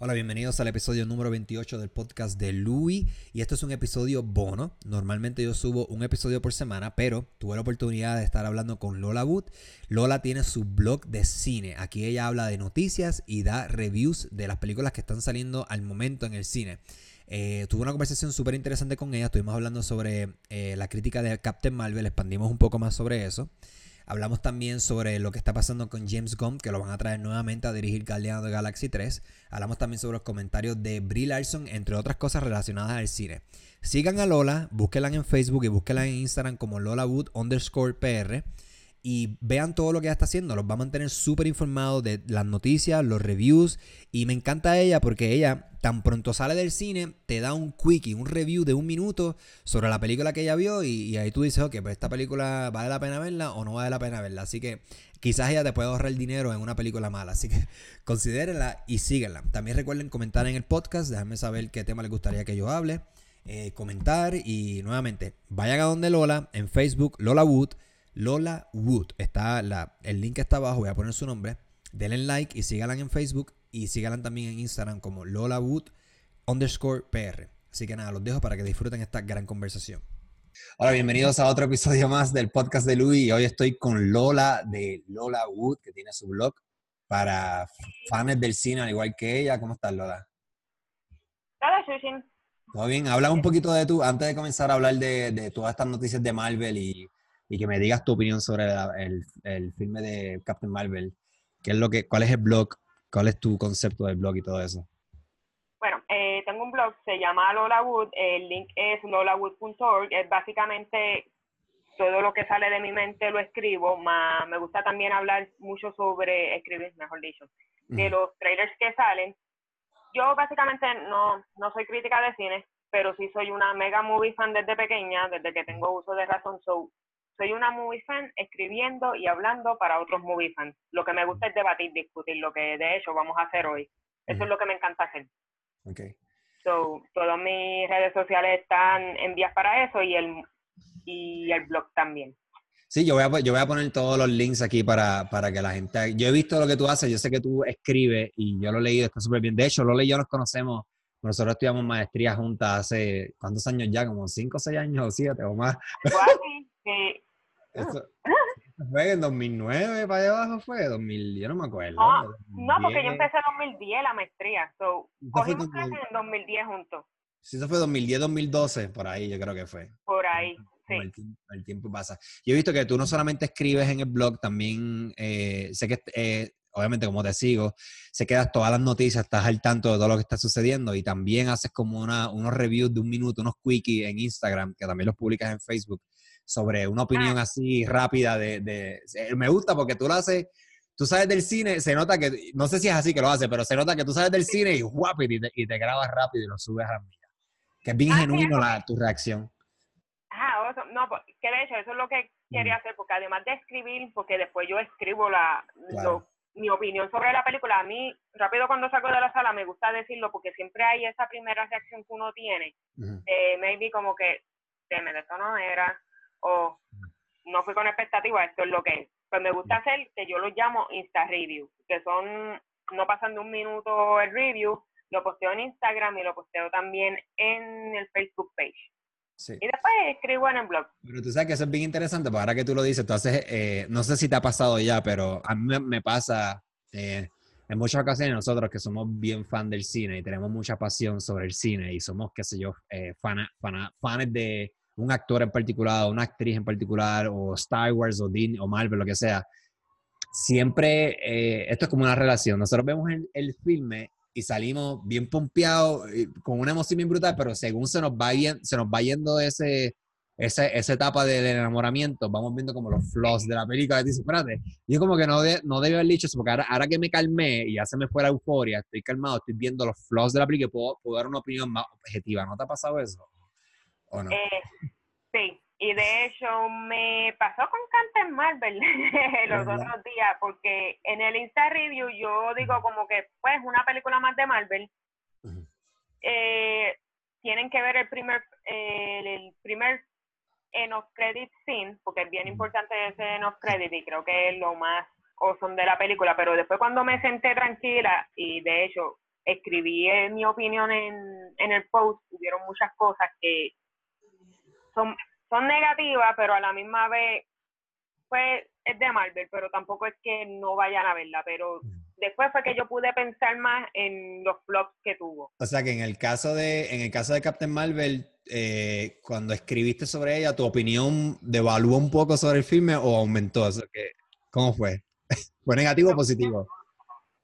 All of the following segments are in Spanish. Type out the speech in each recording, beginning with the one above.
Hola, bienvenidos al episodio número 28 del podcast de Louis. Y esto es un episodio bono. Normalmente yo subo un episodio por semana, pero tuve la oportunidad de estar hablando con Lola Wood. Lola tiene su blog de cine. Aquí ella habla de noticias y da reviews de las películas que están saliendo al momento en el cine. Eh, tuve una conversación súper interesante con ella. Estuvimos hablando sobre eh, la crítica de Captain Marvel. Expandimos un poco más sobre eso. Hablamos también sobre lo que está pasando con James Gunn, que lo van a traer nuevamente a dirigir Guardians de Galaxy 3. Hablamos también sobre los comentarios de Brie Larson, entre otras cosas relacionadas al cine. Sigan a Lola, búsquenla en Facebook y búsquenla en Instagram como LolaWood underscore PR y vean todo lo que ella está haciendo. Los va a mantener súper informados de las noticias, los reviews. Y me encanta ella porque ella, tan pronto sale del cine, te da un quickie, un review de un minuto sobre la película que ella vio. Y, ahí tú dices, ok, pues esta película vale la pena verla o no vale la pena verla. Así que quizás ella te puede ahorrar dinero en una película mala. Así que considérenla y síguenla. También recuerden comentar en el podcast, déjenme saber qué tema les gustaría que yo hable. Eh, comentar y nuevamente vayan a donde Lola en Facebook, Lola Wood Lola Wood. Está la, el link está abajo, voy a poner su nombre. Denle like y síganla en Facebook y síganla también en Instagram como Lola Wood underscore PR. Así que nada, los dejo para que disfruten esta gran conversación. Hola, bienvenidos a otro episodio más del podcast de Luis. Y hoy estoy con Lola de Lola Wood, que tiene su blog para fans del cine, al igual que ella. ¿Cómo estás, Lola? Hola, Sushin. ¿Todo bien? Habla un poquito de tú, antes de comenzar a hablar de, de todas estas noticias de Marvel y y que me digas tu opinión sobre el, el, filme de Captain Marvel. ¿Qué es lo que, ¿Cuál es el blog? ¿Cuál es tu concepto del blog y todo eso? Bueno, eh, tengo un blog, se llama Lola Wood, el link es lolawood.org, es básicamente todo lo que sale de mi mente lo escribo, más me gusta también hablar mucho sobre, escribir, mejor dicho, de los trailers que salen. Yo básicamente no, no soy crítica de cine, pero sí soy una mega movie fan desde pequeña, desde que tengo uso de razón, so soy una movie fan escribiendo y hablando para otros movie fans. Lo que me gusta es debatir, discutir, lo que de hecho vamos a hacer hoy. Eso es lo que me encanta hacer. Okay. So, todas mis redes sociales están en vías para eso y el, y el blog también. Sí, yo voy, a, yo voy a poner todos los links aquí para, para que la gente... Yo he visto lo que tú haces, yo sé que tú escribes y yo lo he leído, está súper bien. De hecho, Lola y yo nos conocemos, nosotros estudiamos maestría juntas hace, ¿cuántos años ya? Como cinco o seis años o siete o más. sí. Eso, fue en 2009 para allá abajo, fue 2000, yo no me acuerdo. No, porque yo empecé en 2010 la maestría, so, cogimos clases en 2010 juntos. Sí, eso fue 2010, 2012, por ahí yo creo que fue. Por ahí, sí. El tiempo, pasa. Yo he visto que tú no solamente escribes en el blog, también eh, sé que, eh, obviamente como te sigo, sé que das todas las noticias, estás al tanto de todo lo que está sucediendo y también haces como una, unos reviews de un minuto, unos quickies en Instagram, que también los publicas en Facebook sobre una opinión ah. así rápida de, de, Me gusta porque tú lo haces, tú sabes del cine, se nota que, no sé si es así que lo hace, pero se nota que tú sabes del cine y guapo, y te, y te grabas rápido y lo subes a la mía. Que es bien ah, genuino la, tu reacción. Ah, no, pues, que de hecho eso es lo que quería hacer, porque además de escribir, porque después yo escribo la, mi opinión sobre la película, a mí, rápido cuando salgo de la sala, me gusta decirlo, porque siempre hay esa primera reacción que uno tiene, uh maybe como que, de esto no era, o no fui con expectativa, esto es lo que es. Pues me gusta hacer que yo lo llamo Insta Review, que son, no pasan de un minuto el review, lo posteo en Instagram y lo posteo también en el Facebook page. Y después escribo en el blog. Pero tú sabes que eso es bien interesante, porque ahora que tú lo dices, tú haces, eh, no sé si te ha pasado ya, pero a mí me, pasa eh, en muchas ocasiones nosotros que somos bien fan del cine y tenemos mucha pasión sobre el cine y somos, qué sé yo, eh, fan, fans de un actor en particular, o una actriz en particular, o Star Wars, o Disney, o Marvel, lo que sea, siempre eh, esto es como una relación. Nosotros vemos el, el filme y salimos bien pompeados, con una emoción bien brutal, pero según se nos va, se nos va yendo ese, esa etapa del enamoramiento, vamos viendo como los flaws de la película. Y dice, espérate, yo como que no, de, no debí haber dicho eso, porque ahora, que me calmé y ya se me fue la euforia, estoy calmado, estoy viendo los flaws de la película y puedo, puedo dar una opinión más objetiva. ¿No te ha pasado eso? Eh, sí, y de hecho me pasó con Captain Marvel los otros días, porque en el Insta Review yo digo como que, pues, una película más de Marvel. Eh, tienen que ver el primer, el primer end of credit scene, porque es bien importante ese end of credit y creo que es lo más awesome de la película, pero después cuando me senté tranquila y de hecho escribí mi opinión en, en el post, hubieron muchas cosas que son, son negativas, pero a la misma vez, pues es de Marvel, pero tampoco es que no vayan a verla, pero después fue que yo pude pensar más en los flops que tuvo. O sea que en el caso de, en el caso de Captain Marvel, eh, cuando escribiste sobre ella, ¿tu opinión devaluó un poco sobre el filme o aumentó? O que, ¿Cómo fue? ¿Fue negativo o positivo?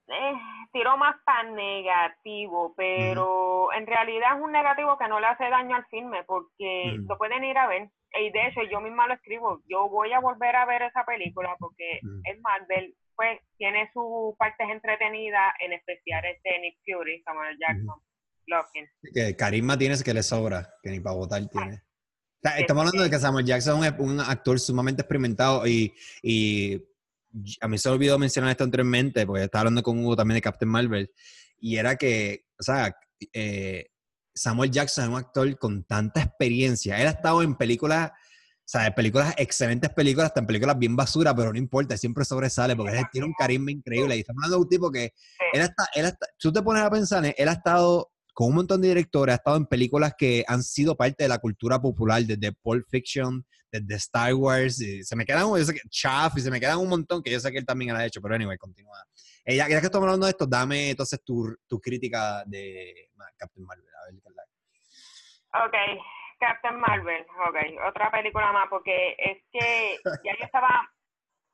Eh, tiró más para negativo, pero en realidad es un negativo que no le hace daño al filme porque lo pueden ir a ver. Y de hecho, yo misma lo escribo. Yo voy a volver a ver esa película porque es Marvel, pues tiene sus partes entretenidas, en especial este Nick Fury, Samuel Jackson. Que carisma tienes que le sobra, que ni para votar tiene. estamos hablando de que Samuel Jackson es un actor sumamente experimentado y, y a mí se me olvidó mencionar esto anteriormente, porque estaba hablando con Hugo también de Captain Marvel, y era que, o sea, eh, Samuel Jackson es un actor con tanta experiencia. Él ha estado en películas, o sea, en películas, excelentes películas, hasta en películas bien basura, pero no importa, siempre sobresale porque él tiene un carisma increíble. Y estamos hablando de un tipo que, él él tú te pones a pensar, él ha estado con un montón de directores, ha estado en películas que han sido parte de la cultura popular, desde Pulp Fiction, desde Star Wars, y se me quedan, yo sé que, Chaff, y se me quedan un montón que yo sé que él también lo ha hecho, pero anyway, continúa. Eh, ya, que estamos hablando de esto, dame entonces tu, tu crítica de Captain Marvel. A ver, ok, Captain Marvel, ok, otra película más, porque es que ya yo estaba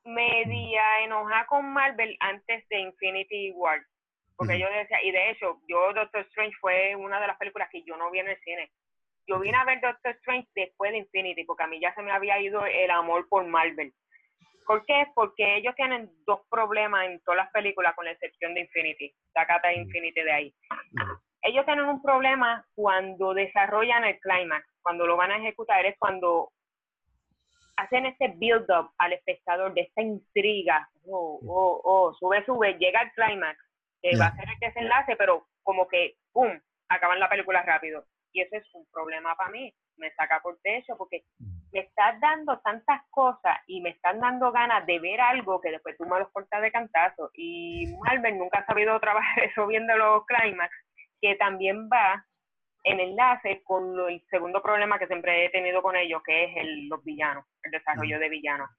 media enojada con Marvel antes de Infinity War porque yo decía, y de hecho, yo Doctor Strange fue una de las películas que yo no vi en el cine. Yo vine a ver Doctor Strange después de Infinity, porque a mí ya se me había ido el amor por Marvel. ¿Por qué? Porque ellos tienen dos problemas en todas las películas, con la excepción de Infinity. Sacata Infinity de ahí. Ellos tienen un problema cuando desarrollan el climax, cuando lo van a ejecutar, es cuando hacen ese build-up al espectador de esta intriga. Oh, oh, oh, sube, sube, llega el climax que va a ser el desenlace, pero como que, ¡pum!, acaban la película rápido. Y eso es un problema para mí, me saca por techo, porque me estás dando tantas cosas y me están dando ganas de ver algo que después tú me los cortas de cantazo. Y Marvel nunca ha sabido trabajar eso viendo los climax, que también va en enlace con el segundo problema que siempre he tenido con ellos, que es el, los villanos, el desarrollo de villanos.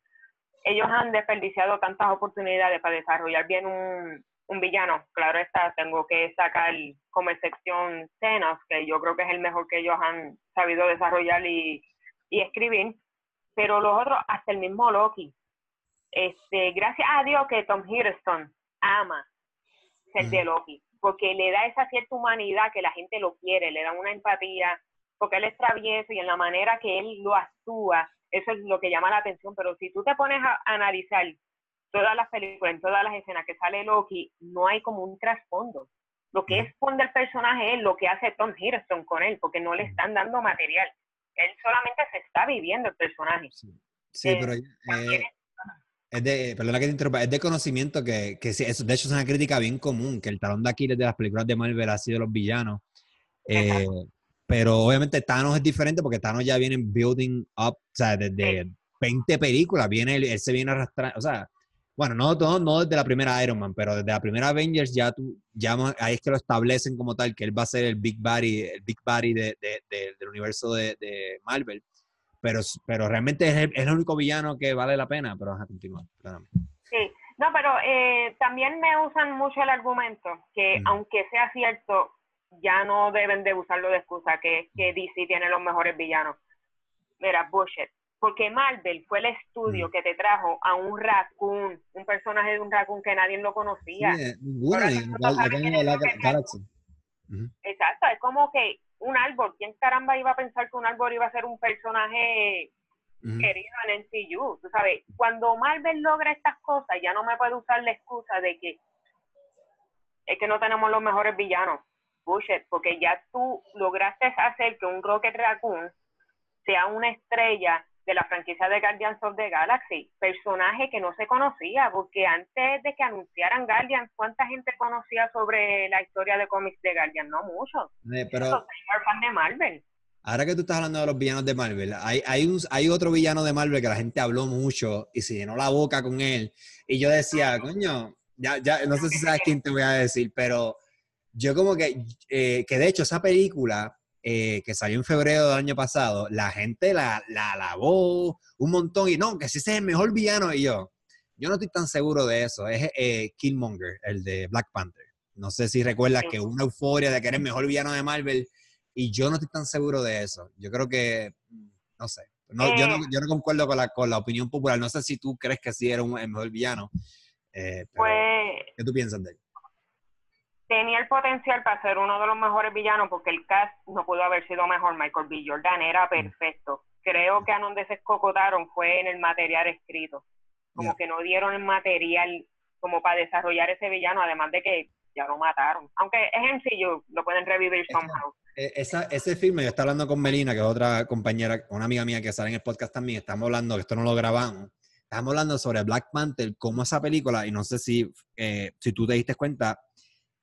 Ellos han desperdiciado tantas oportunidades para desarrollar bien un, un villano. Claro está, tengo que sacar como excepción Thanos, que yo creo que es el mejor que ellos han sabido desarrollar y, escribir. Pero los otros, hasta el mismo Loki. Este, gracias a Dios que Tom Hiddleston ama ser de Loki, porque le da esa cierta humanidad que la gente lo quiere, le da una empatía, porque él es travieso y en la manera que él lo actúa, eso es lo que llama la atención. Pero si tú te pones a analizar todas las películas, en todas las escenas que sale Loki, no hay como un trasfondo. Lo que esconde el personaje es lo que hace Tom Hiddleston con él, porque no le están dando material. Él solamente se está viviendo el personaje. Sí, eh, pero eh, es de, perdona que te interrumpa, es de conocimiento que, que sí, eso, de hecho es una crítica bien común, que el talón de Aquiles de las películas de Marvel ha sido los villanos. Eh, pero obviamente Thanos es diferente porque Thanos ya viene building up, o sea, desde 20 películas, viene, él se viene arrastrando, o sea, bueno, no, no, no desde la primera Iron Man, pero desde la primera Avengers ya tú, ya ahí es que lo establecen como tal, que él va a ser el Big Body, el Big Body de, del universo de, Marvel. Pero, pero realmente es el, único villano que vale la pena, pero vamos a continuar. Sí, no, pero eh, también me usan mucho el argumento que aunque sea cierto, ya no deben de usarlo de excusa, que que DC tiene los mejores villanos. Mira, bullshit porque Marvel fue el estudio que te trajo a un raccoon, un personaje de un raccoon que nadie lo conocía. Sí, Exacto, es como que un árbol, ¿quién caramba iba a pensar que un árbol iba a ser un personaje querido en MCU? Tú sabes, cuando Marvel logra estas cosas, ya no me puede usar la excusa de que es que no tenemos los mejores villanos. Bullshit, porque ya tú lograste hacer que un Rocket Raccoon sea una estrella de la franquicia de Guardians of the Galaxy, personaje que no se conocía, porque antes de que anunciaran Guardians, ¿cuánta gente conocía sobre la historia de cómics de Guardians? No mucho. Eh, pero, fan de Marvel. Ahora que tú estás hablando de los villanos de Marvel, hay, hay, un, hay otro villano de Marvel que la gente habló mucho y se llenó la boca con él. Y yo decía, coño, ya, ya, no sé si sabes quién te voy a decir, pero yo como que, eh, que de hecho esa película eh, que salió en febrero del año pasado, la gente la, la alabó un montón y no, que si ese es el mejor villano y yo, yo no estoy tan seguro de eso, es eh, Killmonger, el de Black Panther. No sé si recuerdas que una euforia de que eres el mejor villano de Marvel y yo no estoy tan seguro de eso. Yo creo que, no sé, no, yo, no, yo no concuerdo con la, con la opinión popular. No sé si tú crees que sí era un, el mejor villano. Eh, pues, ¿Qué tú piensas de él? Tenía el potencial para ser uno de los mejores villanos porque el cast no pudo haber sido mejor. Michael B. Jordan era mm. perfecto. Creo que a donde se escocotaron fue en el material escrito. Como que no dieron el material como para desarrollar ese villano, además de que ya lo mataron. Aunque es sencillo, lo pueden revivir somehow. E, esa, ese filme, yo estaba hablando con Melina, que es otra compañera, una amiga mía que sale en el podcast también, estamos hablando, que esto no lo grabamos, estamos hablando sobre Black Panther, cómo esa película, y no sé si, eh, si tú te diste cuenta,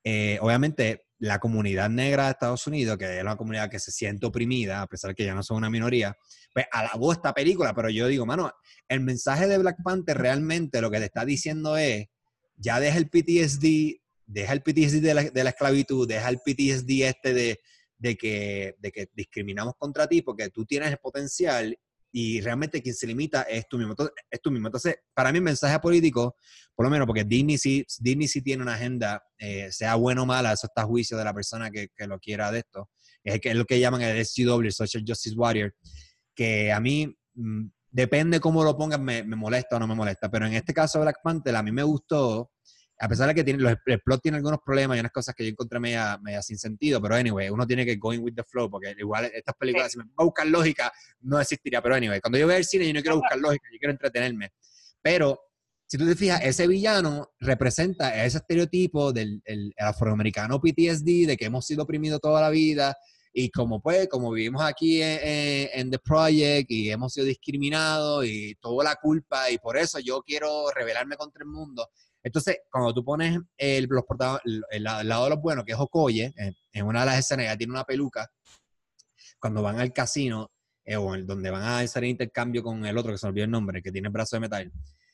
eh, obviamente la comunidad negra de Estados Unidos, que es una comunidad que se siente oprimida, a pesar de que ya no son una minoría, pues alabó esta película, pero yo digo, mano, el mensaje de Black Panther realmente lo que te está diciendo es, ya deja el PTSD, deja el PTSD de la, de la esclavitud, deja el PTSD este de, de, que, de que discriminamos contra ti porque tú tienes el potencial y realmente quien se limita es tú mismo. Entonces, es tú mismo. Entonces, para mí el mensaje político, por lo menos porque Disney sí, Disney sí tiene una agenda, eh, sea bueno o mala, eso está a juicio de la persona que, que lo quiera de esto. Es, lo que llaman el el Social Justice Warrior, que a mí, mm, depende cómo lo pongan, me, me, molesta o no me molesta. Pero en este caso Black Panther, a mí me gustó a pesar de que tiene, los, el plot tiene algunos problemas y unas cosas que yo encontré media, media, sin sentido, pero anyway, uno tiene que go in with the flow, porque igual estas películas, si me voy a buscar lógica, no existiría, pero anyway, cuando yo veo el cine yo no quiero buscar lógica, yo quiero entretenerme. Pero, si tú te fijas, ese villano representa ese estereotipo del el, afroamericano PTSD, de que hemos sido oprimidos toda la vida, y como pues, como vivimos aquí en, en, The Project y hemos sido discriminados y toda la culpa, y por eso yo quiero rebelarme contra el mundo. Entonces, cuando tú pones el, los el, lado de los buenos, que es Okoye, en, una de las escenas ella tiene una peluca, cuando van al casino, eh, o donde van a hacer intercambio con el otro, que se olvidó el nombre, que tiene el brazo de metal,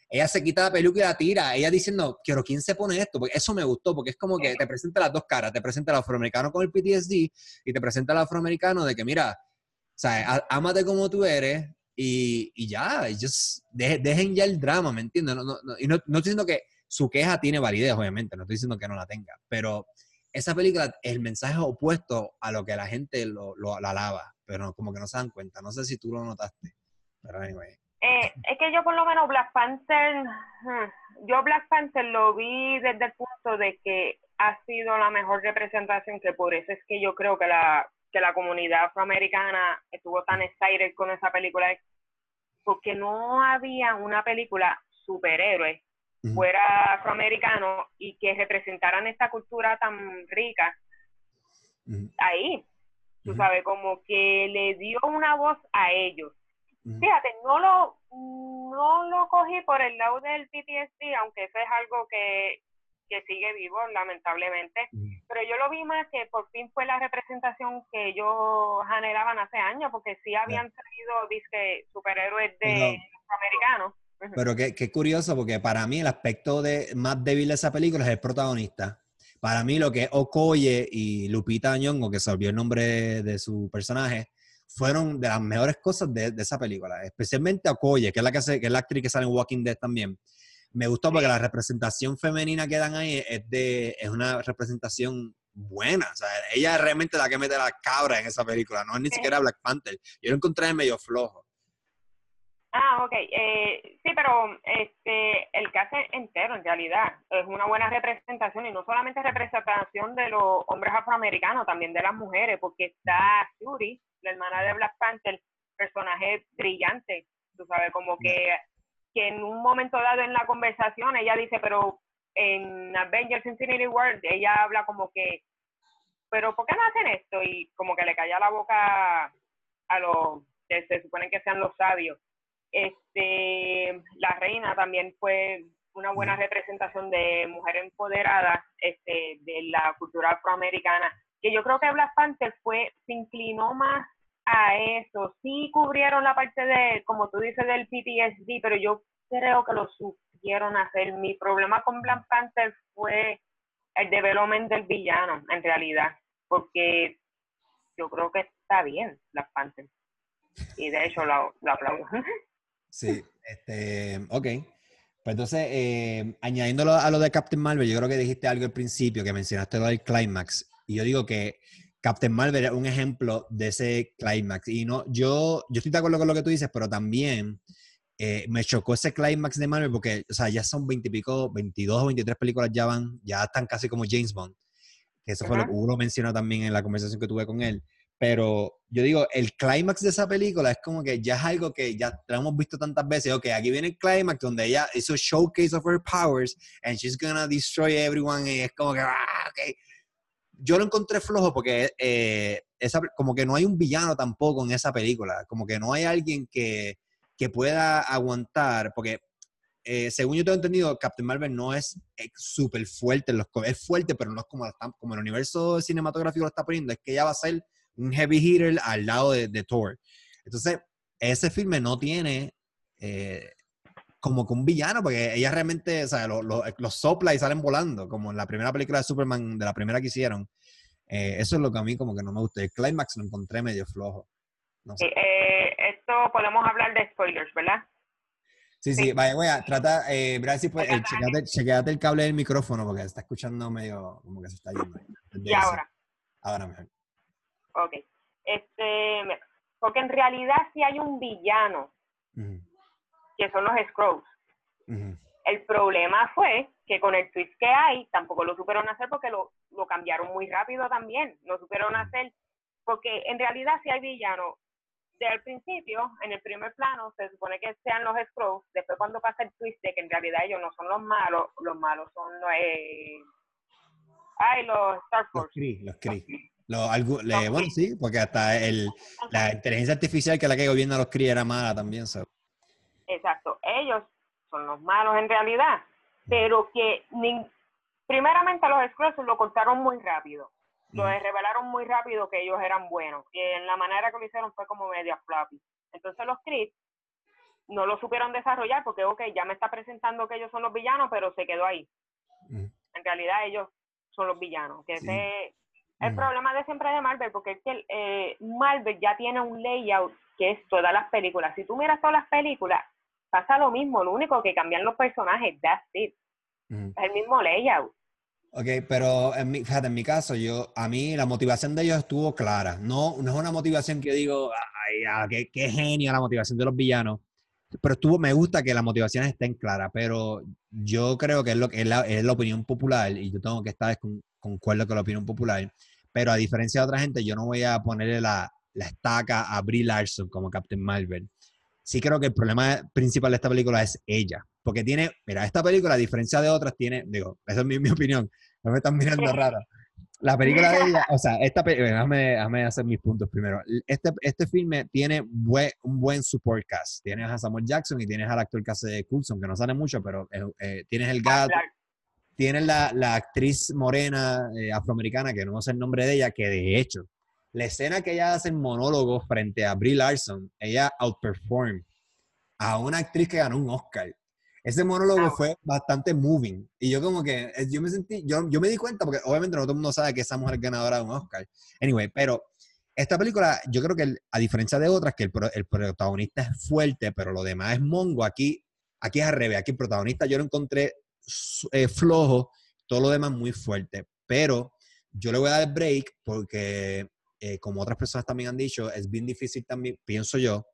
ella se quita la peluca y la tira, ella diciendo, quiero, ¿quién se pone esto? Porque eso me gustó, porque es como que te presenta las dos caras, te presenta al afroamericano con el PTSD y te presenta al afroamericano de que, mira, sea, ámate como tú eres y, y ya, just, dejen ya el drama, ¿me entiendes? No, no, no, y no, no estoy diciendo que su queja tiene validez, obviamente, no estoy diciendo que no la tenga, pero esa película, el mensaje es opuesto a lo que la gente lo, lo, alaba, pero como que no se dan cuenta. No sé si tú lo notaste, pero anyway. Eh, es que yo por lo menos Black Panther, hmm, yo Black Panther lo vi desde el punto de que ha sido la mejor representación, que por eso es que yo creo que la, que la comunidad afroamericana estuvo tan excited con esa película, porque no había una película superhéroe fuera afroamericano y que representaran esta cultura tan rica ahí. Tú sabes, como que le dio una voz a ellos. Fíjate, no lo, no lo cogí por el lado del PTSD, aunque eso es algo que, que sigue vivo, lamentablemente. Pero yo lo vi más que por fin fue la representación que ellos anhelaban hace años, porque sí habían salido, dice, superhéroes de pero qué, qué, curioso, porque para mí el aspecto de, más débil de esa película es el protagonista. Para mí lo que es Okoye y Lupita Nyong'o, que se olvidó el nombre de su personaje, fueron de las mejores cosas de, de esa película. Especialmente Okoye, que es la que, hace, que es la actriz que sale en Walking Dead también. Me gustó porque la representación femenina que dan ahí es, de, es una representación buena. O sea, ella es realmente la que mete la cabra en esa película, no es ni siquiera Black Panther. Yo lo encontré medio flojo. Ah, ok. Eh, sí, pero este, el caso entero, en realidad, es una buena representación y no solamente representación de los hombres afroamericanos, también de las mujeres, porque está Shuri, la hermana de Black Panther, personaje brillante, tú sabes, como que, en un momento dado en la conversación ella dice, pero en Avengers Infinity War, ella habla como que, pero ¿por qué no hacen esto? Y como que le calla la boca a los que se supone que sean los sabios este, la reina también fue una buena representación de mujer empoderada este, de la cultura afroamericana, que yo creo que Black Panther fue, se inclinó más a eso. Sí cubrieron la parte de, como tú dices, del PTSD, pero yo creo que lo supieron hacer. Mi problema con Black Panther fue el development del villano, en realidad, porque yo creo que está bien Black Panther. Y de hecho lo, lo aplaudo. Sí, este, ok. Pues entonces, eh, añadiéndolo a lo de Captain Marvel, yo creo que dijiste algo al principio, que mencionaste lo del climax. Y yo digo que Captain Marvel es un ejemplo de ese climax. Y no, yo, yo estoy de acuerdo con lo que tú dices, pero también eh, me chocó ese climax de Marvel porque, o sea, ya son 20 y pico, 22 o 23 películas ya van, ya están casi como James Bond. Eso fue lo que uno mencionó también en la conversación que tuve con él. Pero yo digo, el clímax de esa película es como que ya es algo que ya lo hemos visto tantas veces. Ok, aquí viene el clímax donde ella hizo showcase of her powers and she's gonna destroy everyone. Y es como que, ah. Yo lo encontré flojo porque eh, esa, como que no hay un villano tampoco en esa película. Como que no hay alguien que, que pueda aguantar. Porque eh, según yo tengo entendido, Captain Marvel no es súper fuerte. los, es fuerte, pero no es como, como el universo cinematográfico lo está poniendo. Es que ella va a ser un heavy hitter al lado de, Thor. Entonces, ese filme no tiene eh, como que un villano, porque ella realmente, o sea, los sopla y salen volando, como en la primera película de Superman, de la primera que hicieron. Eh, eso es lo que a mí como que no me gusta. El climax lo encontré medio flojo. Eh, esto podemos hablar de spoilers, ¿verdad? Sí, sí, vaya, voy a tratar, eh, pues, chequeate, el cable del micrófono porque se está escuchando medio como que se está yendo. ¿Y ahora? Ahora mejor. Ok. Este, porque en realidad sí hay un villano, que son los Scrolls. El problema fue que con el twist que hay, tampoco lo supieron hacer porque lo, lo cambiaron muy rápido también. Lo supieron hacer porque en realidad sí hay villano. Desde el principio, en el primer plano, se supone que sean los Scrolls. Después cuando pasa el twist de que en realidad ellos no son los malos, los malos son los... Eh, ay, los Star Force. Los Kree, los lo, algo, le, bueno, sí, porque hasta el, la inteligencia artificial que la que gobierna los críos era mala también. ¿sabes? Exacto, ellos son los malos en realidad, pero que primeramente los Skrulls lo cortaron muy rápido, lo revelaron muy rápido que ellos eran buenos, y en la manera que lo hicieron fue como media floppy. Entonces los Kree no lo supieron desarrollar porque, ok, ya me está presentando que ellos son los villanos, pero se quedó ahí. En realidad ellos son los villanos, que ese el problema de siempre de Marvel, porque es que eh, Marvel ya tiene un layout que es todas las películas. Si tú miras todas las películas, pasa lo mismo, lo único que cambian los personajes, that's it. Es el mismo layout. Ok, pero en mi, fíjate, en mi caso, yo, a mí la motivación de ellos estuvo clara. No, no es una motivación que digo, ay, qué, qué genio la motivación de los villanos. Pero estuvo, me gusta que las motivaciones estén claras, pero yo creo que es, lo, es, la, es la opinión popular y yo tengo que estar con, concuerdo con la opinión popular, pero a diferencia de otra gente, yo no voy a ponerle la, la estaca a Brie Larson como Captain Marvel. Sí creo que el problema principal de esta película es ella, porque tiene, mira, esta película, a diferencia de otras, tiene, digo, esa es mi, mi opinión, no me están mirando raro. La película de ella, o sea, esta déjame, déjame hacer mis puntos primero. Este, este filme tiene buen, un buen support cast. Tienes a Samuel Jackson y tienes al actor que hace de Coulson, que no sale mucho, pero eh, eh, tienes el gato, tienen la, la actriz morena eh, afroamericana, que no sé el nombre de ella, que de hecho, la escena que ella hace en monólogo frente a Brie Larson, ella outperform a una actriz que ganó un Oscar. Ese monólogo fue bastante moving. Y yo como que, eh, yo me sentí, yo, yo me di cuenta, porque obviamente no todo el mundo sabe que esa mujer es ganadora de un Oscar. Anyway, pero esta película, yo creo que a diferencia de otras, que el, el, protagonista es fuerte, pero lo demás es mongo, aquí, aquí es al revés. Aquí el protagonista yo lo encontré eh, flojo, todo lo demás muy fuerte. Pero yo le voy a dar break porque, eh, como otras personas también han dicho, es bien difícil también, pienso yo,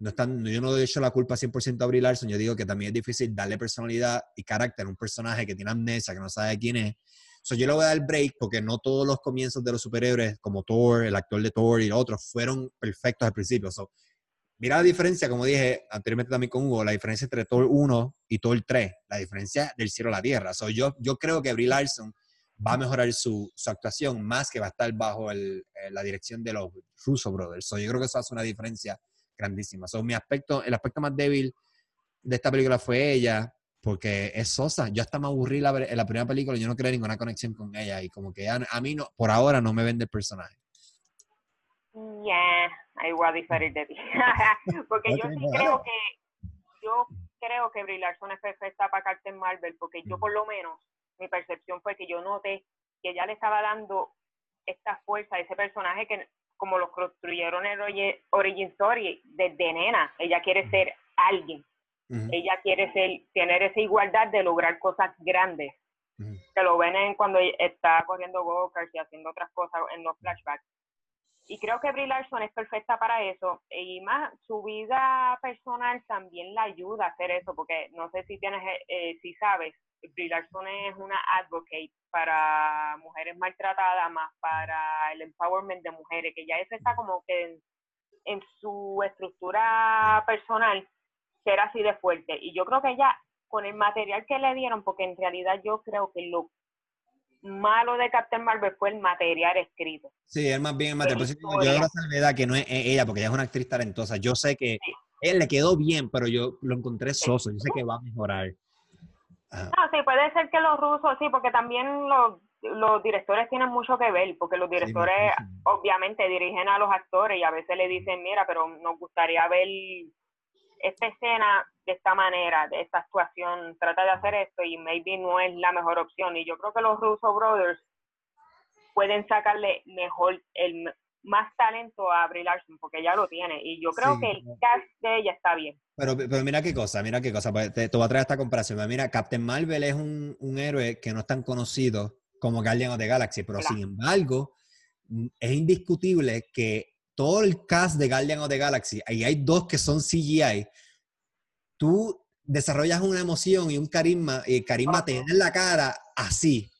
no están, yo no he hecho la culpa 100% a Brie Larson, yo digo que también es difícil darle personalidad y carácter a un personaje que tiene amnesia, que no sabe quién es. So, yo le voy a dar break porque no todos los comienzos de los superhéroes, como Thor, el actor de Thor y otros, fueron perfectos al principio. So, Mira la diferencia, como dije anteriormente también con Hugo, la diferencia entre Thor 1 y Thor 3, la diferencia del cielo a la tierra. So, yo, yo creo que Brie Larson va a mejorar su, su actuación más que va a estar bajo el, eh, la dirección de los Russo Brothers. So, yo creo que eso hace una diferencia grandísima. So, mi aspecto, el aspecto más débil de esta película fue ella, porque es sosa. Yo hasta me aburrí la, en la primera película, yo no creo ninguna conexión con ella y como que a, a mí no, por ahora no me vende el personaje. Yeah, ahí voy a diferir de ti. porque yo sí creo que, yo creo que Brie Larson es perfecta para Captain Marvel, porque yo por lo menos mi percepción fue que yo noté que ella le estaba dando esta fuerza a ese personaje que como lo construyeron en Origin Story desde nena, ella quiere ser alguien, ella quiere ser, tener esa igualdad de lograr cosas grandes, que lo ven en cuando está corriendo go y haciendo otras cosas en los flashbacks. Y creo que Brie Larson es perfecta para eso. Y más, su vida personal también la ayuda a hacer eso, porque no sé si tienes, eh, si sabes, Brie Larson es una advocate para mujeres maltratadas, más para el empowerment de mujeres, que ya eso está como que en, su estructura personal ser así de fuerte. Y yo creo que ella, con el material que le dieron, porque en realidad yo creo que lo malo de Captain Marvel fue el material escrito. Sí, es más bien el material. yo yo la salvedad que no es ella, porque ella es una actriz talentosa. Yo sé que él le quedó bien, pero yo lo encontré soso. Yo sé que va a mejorar. Ah, sí, puede ser que los rusos, sí, porque también los, los directores tienen mucho que ver, porque los directores obviamente dirigen a los actores y a veces le dicen, mira, pero nos gustaría ver esta escena de esta manera, de esta actuación, trata de hacer esto y maybe no es la mejor opción. Y yo creo que los Russo Brothers pueden sacarle mejor, el más talento a Brie Larson, porque ella lo tiene. Y yo creo que el cast de ella está bien. Pero, pero mira qué cosa, mira qué cosa. Pues, te, voy a traer esta comparación. Mira, Captain Marvel es un, un héroe que no es tan conocido como Guardian of the Galaxy, pero sin embargo, es indiscutible que todo el cast de Guardian of the Galaxy, ahí hay dos que son CGI, tú desarrollas una emoción y un carisma, y carisma te en la cara así.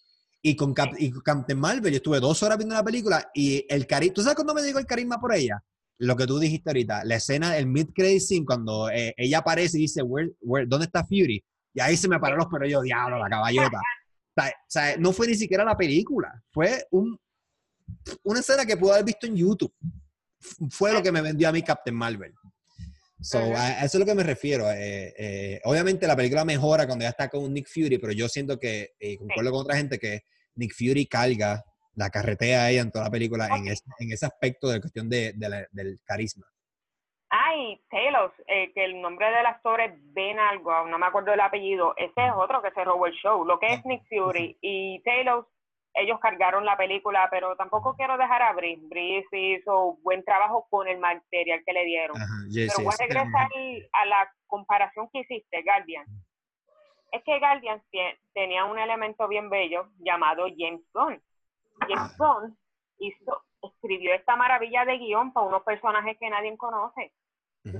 Y con, Captain Marvel, yo estuve dos horas viendo la película y el carisma, ¿tú sabes cuándo me digo el carisma por ella? Lo que tú dijiste ahorita, la escena, el mid-credit scene, cuando eh, ella aparece y dice, ¿dónde está Fury? Y ahí se me pararon los pelos yo, diablo, la caballota. O sea, no fue ni siquiera la película, fue un, una escena que pude haber visto en YouTube fue lo que me vendió a mí Captain Marvel. So, a, eso es lo que me refiero. Eh, eh, obviamente la película mejora cuando ya está con Nick Fury, pero yo siento que, y concuerdo con otra gente, que Nick Fury carga, la carretea a ella en toda la película en, ese, en ese aspecto de cuestión de, del carisma. Ay, Taylor, eh, que el nombre del actor es Ben algo, no me acuerdo el apellido, ese es otro que se robó el show. Lo que es ah, Nick Fury y Taylor ellos cargaron la película, pero tampoco quiero dejar a Brice. Brice hizo buen trabajo con el material que le dieron. pero voy a regresar a la comparación que hiciste, Guardian. Es que Guardian tenía un elemento bien bello llamado James Gunn. James Gunn hizo, escribió esta maravilla de guion para unos personajes que nadie conoce.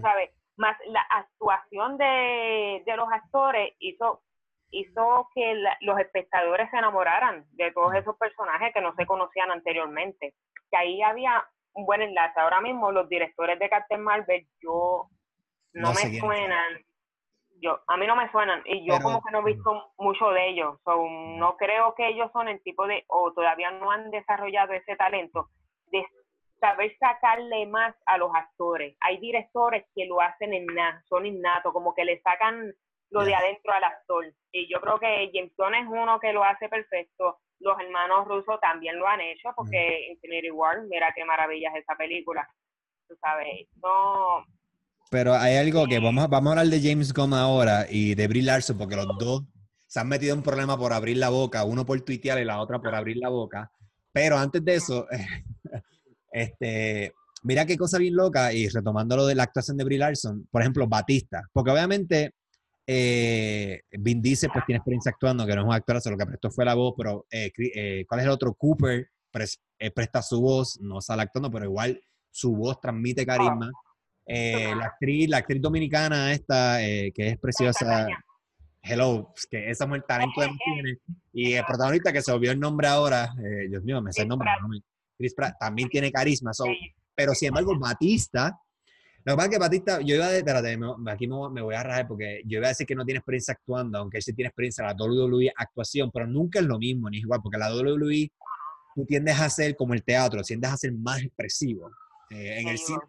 ¿Sabes? Más la actuación de, de los actores hizo hizo que los espectadores se enamoraran de todos esos personajes que no se conocían anteriormente. Que ahí había un buen enlace. Ahora mismo los directores de Captain Marvel, yo no, me suenan. Yo, a mí no me suenan y yo como que no he visto mucho de ellos. no creo que ellos son el tipo de, o todavía no han desarrollado ese talento de saber sacarle más a los actores. Hay directores que lo hacen en son innatos, como que le sacan lo de adentro al actor. Y yo creo que James Gunn es uno que lo hace perfecto. Los hermanos rusos también lo han hecho, porque Infinity War, mira qué maravilla es esa película. Tú sabes, no... Pero hay algo que vamos, a, vamos a hablar de James Gunn ahora y de Brie Larson, porque los dos se han metido en un problema por abrir la boca, uno por tuitear y la otra por abrir la boca. Pero antes de eso, este, mira qué cosa bien loca, y retomando lo de la actuación de Brie Larson, por ejemplo, Batista, porque obviamente eh, Vin Diesel pues tiene experiencia actuando, que no es un actor, lo que prestó fue la voz, pero eh, eh, ¿cuál es el otro? Cooper eh, presta su voz, no sale actuando, pero igual su voz transmite carisma. la actriz, la actriz dominicana esta, que es preciosa, Hello, que esa mujer talento de tiene. Y el protagonista que se olvidó el nombre ahora, Dios mío, me sé el nombre. Chris Pratt, también tiene carisma. pero sin embargo, Batista lo que pasa es que Batista, yo iba a decir, espérate, aquí me, voy a rajar porque yo iba a decir que no tiene experiencia actuando, aunque él sí tiene experiencia en la WWE actuación, pero nunca es lo mismo, ni igual, porque la WWE tú tiendes a ser como el teatro, tiendes a ser más expresivo. Eh, en, el cine,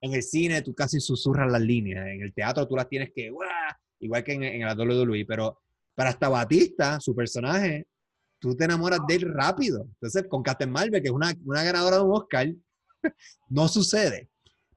en el cine tú casi susurras las líneas, en el teatro tú las tienes que, igual que en, en la WWE, pero para hasta Batista, su personaje, tú te enamoras de él rápido. Entonces, con Captain Marvel, que es una, una ganadora de un Oscar, no sucede.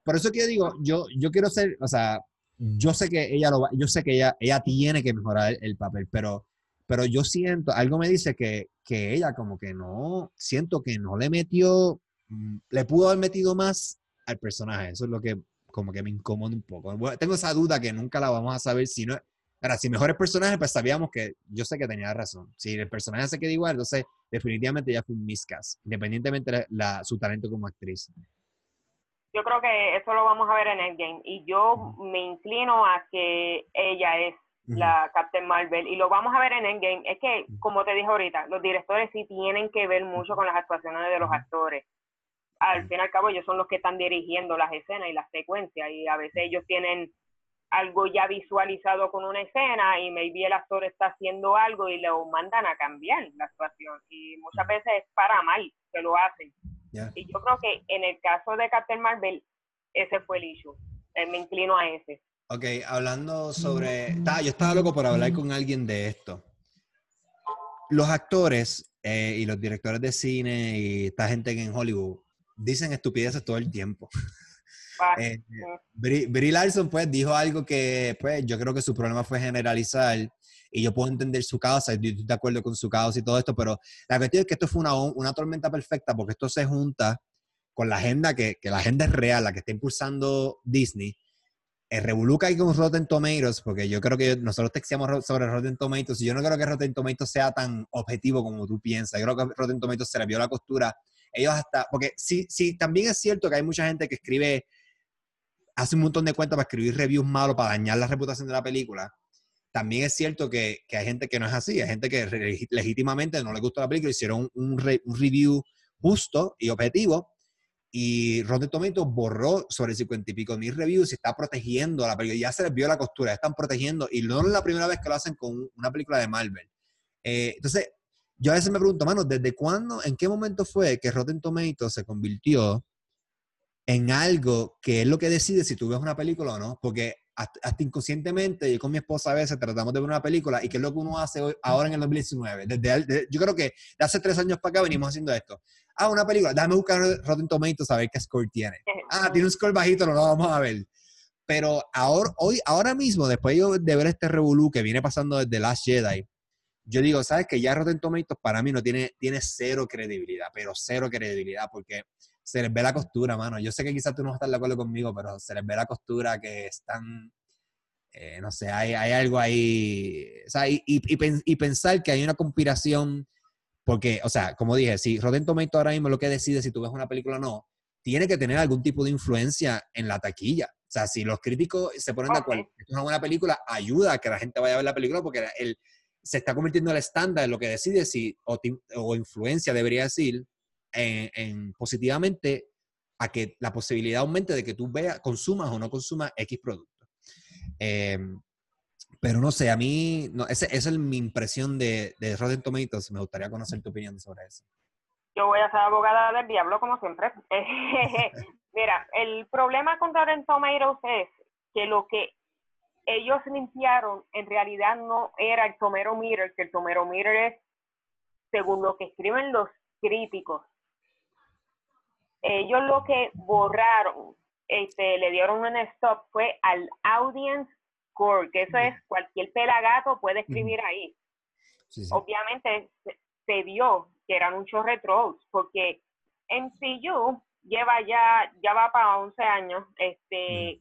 Por eso que digo, yo, yo quiero ser, o sea, yo sé que ella lo va, yo sé que ella, ella tiene que mejorar el, papel, pero pero yo siento, algo me dice que, que ella como que no, siento que no le metió, mm, le pudo haber metido más al personaje. Eso es lo que como que me incomoda un poco. tengo esa duda que nunca la vamos a saber si no... Ahora, si mejores personajes, pues sabíamos que yo sé que tenía razón. Si el personaje se queda igual, entonces definitivamente ya fue un miscast, independientemente de su talento como actriz. Yo creo que eso lo vamos a ver en Endgame. Y yo me inclino a que ella es la Captain Marvel. Y lo vamos a ver en Endgame. Es que, como te dije ahorita, los directores sí tienen que ver mucho con las actuaciones de los actores. Al fin y al cabo, ellos son los que están dirigiendo las escenas y las secuencias. Y a veces ellos tienen algo ya visualizado con una escena y maybe el actor está haciendo algo y lo mandan a cambiar la actuación. Y muchas veces es para mal que lo hacen. Y yo creo que en el caso de Captain Marvel, ese fue el issue. Eh, me inclino a ese. Ok, hablando sobre... yo estaba loco por hablar con alguien de esto. Los actores eh, y los directores de cine y esta gente en Hollywood dicen estupideces todo el tiempo. Eh, Brie, Larson pues dijo algo que pues yo creo que su problema fue generalizar y yo puedo entender su causa, yo estoy de acuerdo con su causa y todo esto, pero la cuestión es que esto fue una, una tormenta perfecta porque esto se junta con la agenda que, que la agenda es real, la que está impulsando Disney el revoluca ahí con Rotten Tomatoes, porque yo creo que nosotros texteamos sobre Rotten Tomatoes y yo no creo que Rotten Tomatoes sea tan objetivo como tú piensas. Yo creo que Rotten Tomatoes se le vio la costura. Ellos hasta, porque sí, sí, también es cierto que hay mucha gente que escribe, hace un montón de cuentas para escribir reviews malos, para dañar la reputación de la película. También es cierto que, que hay gente que no es así, hay gente que legítimamente no le gustó la película, hicieron un, review justo y objetivo, y Rotten Tomatoes borró sobre 50 y pico mil reviews y está protegiendo la película. Ya se les vio la costura, están protegiendo y no es la primera vez que lo hacen con una película de Marvel. Eh, entonces, yo a veces me pregunto, mano, ¿desde cuándo, en qué momento fue que Rotten Tomatoes se convirtió en algo que es lo que decide si tú ves una película o no? Porque hasta, inconscientemente, yo con mi esposa a veces tratamos de ver una película y qué es lo que uno hace hoy, ahora en el 2019. Desde, yo creo que de hace tres años para acá venimos haciendo esto ah, una película, déjame buscar Rotten Tomatoes a ver qué score tiene. Ah, tiene un score bajito, no lo vamos a ver. Pero ahora, hoy, ahora mismo, después de ver este revolú que viene pasando desde Last Jedi, yo digo, ¿sabes que Ya Rotten Tomatoes para mí no tiene, tiene cero credibilidad, pero cero credibilidad, porque se les ve la costura, mano. Yo sé que quizás tú no estás de acuerdo conmigo, pero se les ve la costura que están, eh, no sé, hay, hay, algo ahí, o sea, y, y, y, pensar que hay una conspiración porque, o sea, como dije, si Rotten Tomatoes ahora mismo lo que decide si tú ves una película o no, tiene que tener algún tipo de influencia en la taquilla. O sea, si los críticos se ponen de acuerdo es una buena película, ayuda a que la gente vaya a ver la película porque el, se está convirtiendo en el estándar en lo que decide si, o, influencia debería decir, en, positivamente a que la posibilidad aumente de que tú veas, consumas o no consumas X producto. Eh, pero no sé, a mí, no, esa, es mi impresión de, de Rotten Tomatoes. Me gustaría conocer tu opinión sobre eso. Yo voy a ser abogada del diablo como siempre. Mira, el problema con Rotten Tomatoes es que lo que ellos limpiaron en realidad no era el Tomero Meter, que el Tomero Meter es según lo que escriben los críticos. Ellos lo que borraron, este, le dieron un stop fue al audience que eso es cualquier pelagato puede escribir ahí. Obviamente se, vio que eran muchos retros, porque MCU lleva ya, ya va para 11 años, este,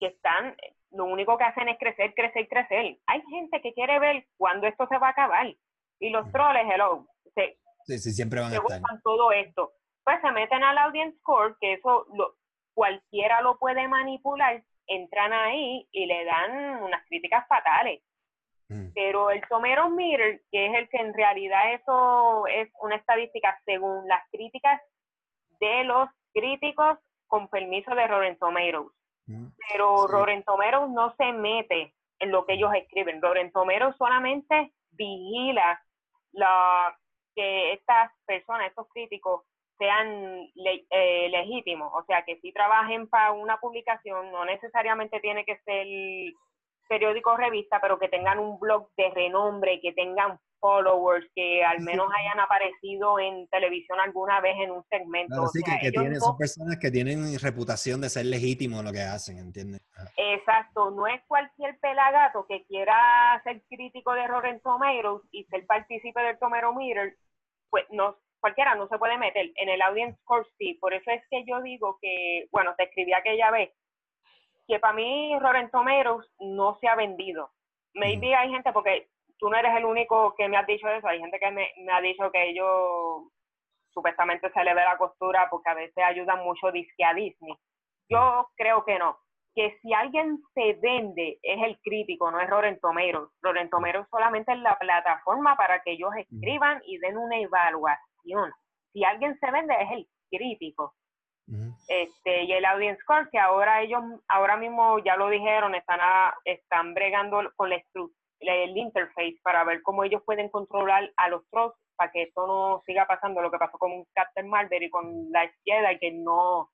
que están, lo único que hacen es crecer, crecer, crecer. Hay gente que quiere ver cuándo esto se va a acabar. Y los troles, hello, se, sí, sí, siempre van a estar. todo esto. Pues se meten al audience score, que eso lo, cualquiera lo puede manipular entran ahí y le dan unas críticas fatales. Mm. Pero el Tomero Meter, que es el que en realidad eso es una estadística según las críticas de los críticos con permiso de Rotten Tomatoes. Mm. Pero sí. Tomatoes no se mete en lo que ellos escriben. Rotten Tomatoes solamente vigila la, que estas personas, estos críticos, sean eh, legítimos, o sea, que si trabajen para una publicación, no necesariamente tiene que ser periódico o revista, pero que tengan un blog de renombre, que tengan followers, que al menos hayan aparecido en televisión alguna vez en un segmento. sí, que, tienen, son personas que tienen reputación de ser legítimos en lo que hacen, ¿entiendes? Exacto, no es cualquier pelagato que quiera ser crítico de Rotten Tomatoes y ser partícipe del Tomero Meter, pues no, cualquiera no se puede meter en el audience score sí, por eso es que yo digo que, bueno, te escribí aquella vez, que para mí Rotten Tomatoes no se ha vendido. Maybe hay gente, porque tú no eres el único que me has dicho eso, hay gente que me, ha dicho que ellos supuestamente se le ve la costura porque a veces ayudan mucho disque a Disney. Yo creo que no. Que si alguien se vende es el crítico, no es Rotten Tomatoes. Rotten Tomatoes solamente es la plataforma para que ellos escriban y den una evaluación. Si alguien se vende es el crítico. Este, y el audience score, que ahora ellos, ahora mismo ya lo dijeron, están, están bregando con la el interface para ver cómo ellos pueden controlar a los trolls para que esto no siga pasando lo que pasó con Captain Marvel y con la izquierda y que no,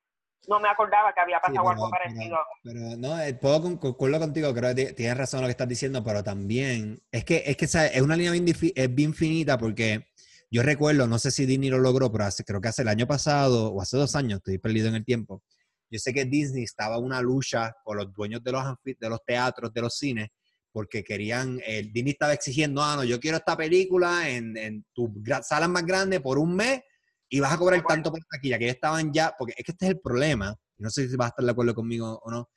no me acordaba que había pasado algo parecido. Pero, no, eh, puedo concuerdo contigo, creo que tienes razón lo que estás diciendo, pero también es que es que es una línea bien, es bien finita porque yo recuerdo, no sé si Disney lo logró, pero hace, creo que hace el año pasado o hace dos años, estoy perdido en el tiempo. Yo sé que Disney estaba una lucha por los dueños de los, de los teatros, de los cines, porque querían, el Disney estaba exigiendo, ah, no, yo quiero esta película en, en tu sala más grande por un mes y vas a cobrar tanto por taquilla, que ya estaban ya, porque es que este es el problema, no sé si vas a estar de acuerdo conmigo o no,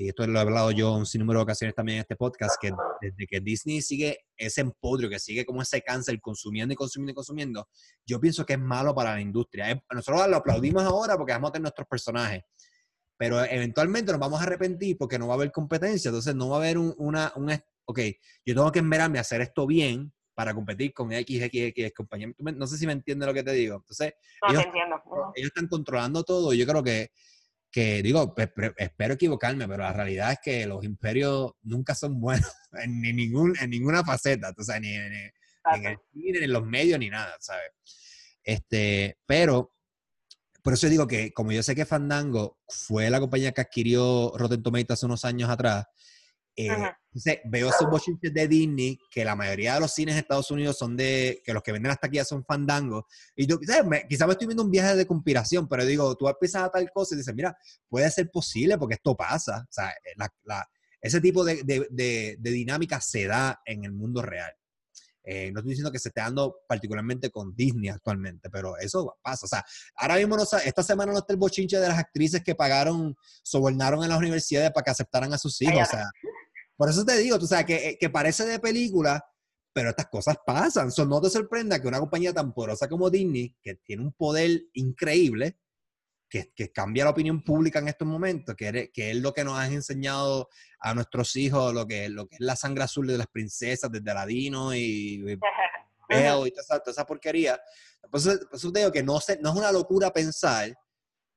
y esto lo he hablado yo un sinnúmero de ocasiones también en este podcast, que desde que Disney sigue ese empodrio, que sigue como ese cáncer consumiendo y consumiendo y consumiendo, yo pienso que es malo para la industria. Nosotros lo aplaudimos ahora porque vamos a tener nuestros personajes, pero eventualmente nos vamos a arrepentir porque no va a haber competencia, entonces no va a haber una, un, ok, yo tengo que esperarme a hacer esto bien para competir con X, X, X compañía. No sé si me entiendes lo que te digo. Entonces, ellos, ellos están controlando todo y yo creo que que digo, espero equivocarme, pero la realidad es que los imperios nunca son buenos en, ningún, en ninguna faceta, o sea, ni, en el cine, ni en los medios, ni nada, ¿sabes? Este, pero, por eso digo que, como yo sé que Fandango fue la compañía que adquirió Rotten Tomatoes hace unos años atrás, eh, entonces, veo esos bochinches de Disney, que la mayoría de los cines de Estados Unidos son de, que los que venden hasta aquí ya son fandangos. Y yo, quizás me, me estoy viendo un viaje de conspiración, pero digo, tú empiezas a tal cosa y dices, mira, puede ser posible porque esto pasa. O sea, eh, la, ese tipo de, de, de, dinámica se da en el mundo real. Eh, no estoy diciendo que se esté dando particularmente con Disney actualmente, pero eso pasa. O sea, ahora mismo no, esta semana no está el bochinche de las actrices que pagaron, sobornaron en las universidades para que aceptaran a sus hijos. O sea, por eso te digo, tú sabes, que, eh, que parece de película, pero estas cosas pasan. So, no te sorprenda que una compañía tan poderosa como Disney, que tiene un poder increíble, que, que cambia la opinión pública en estos momentos, que, que, es lo que nos han enseñado a nuestros hijos, lo que, lo que es la sangre azul de las princesas, desde Aladino y, y, y toda, esa, porquería. Por eso, te digo que no, no es una locura pensar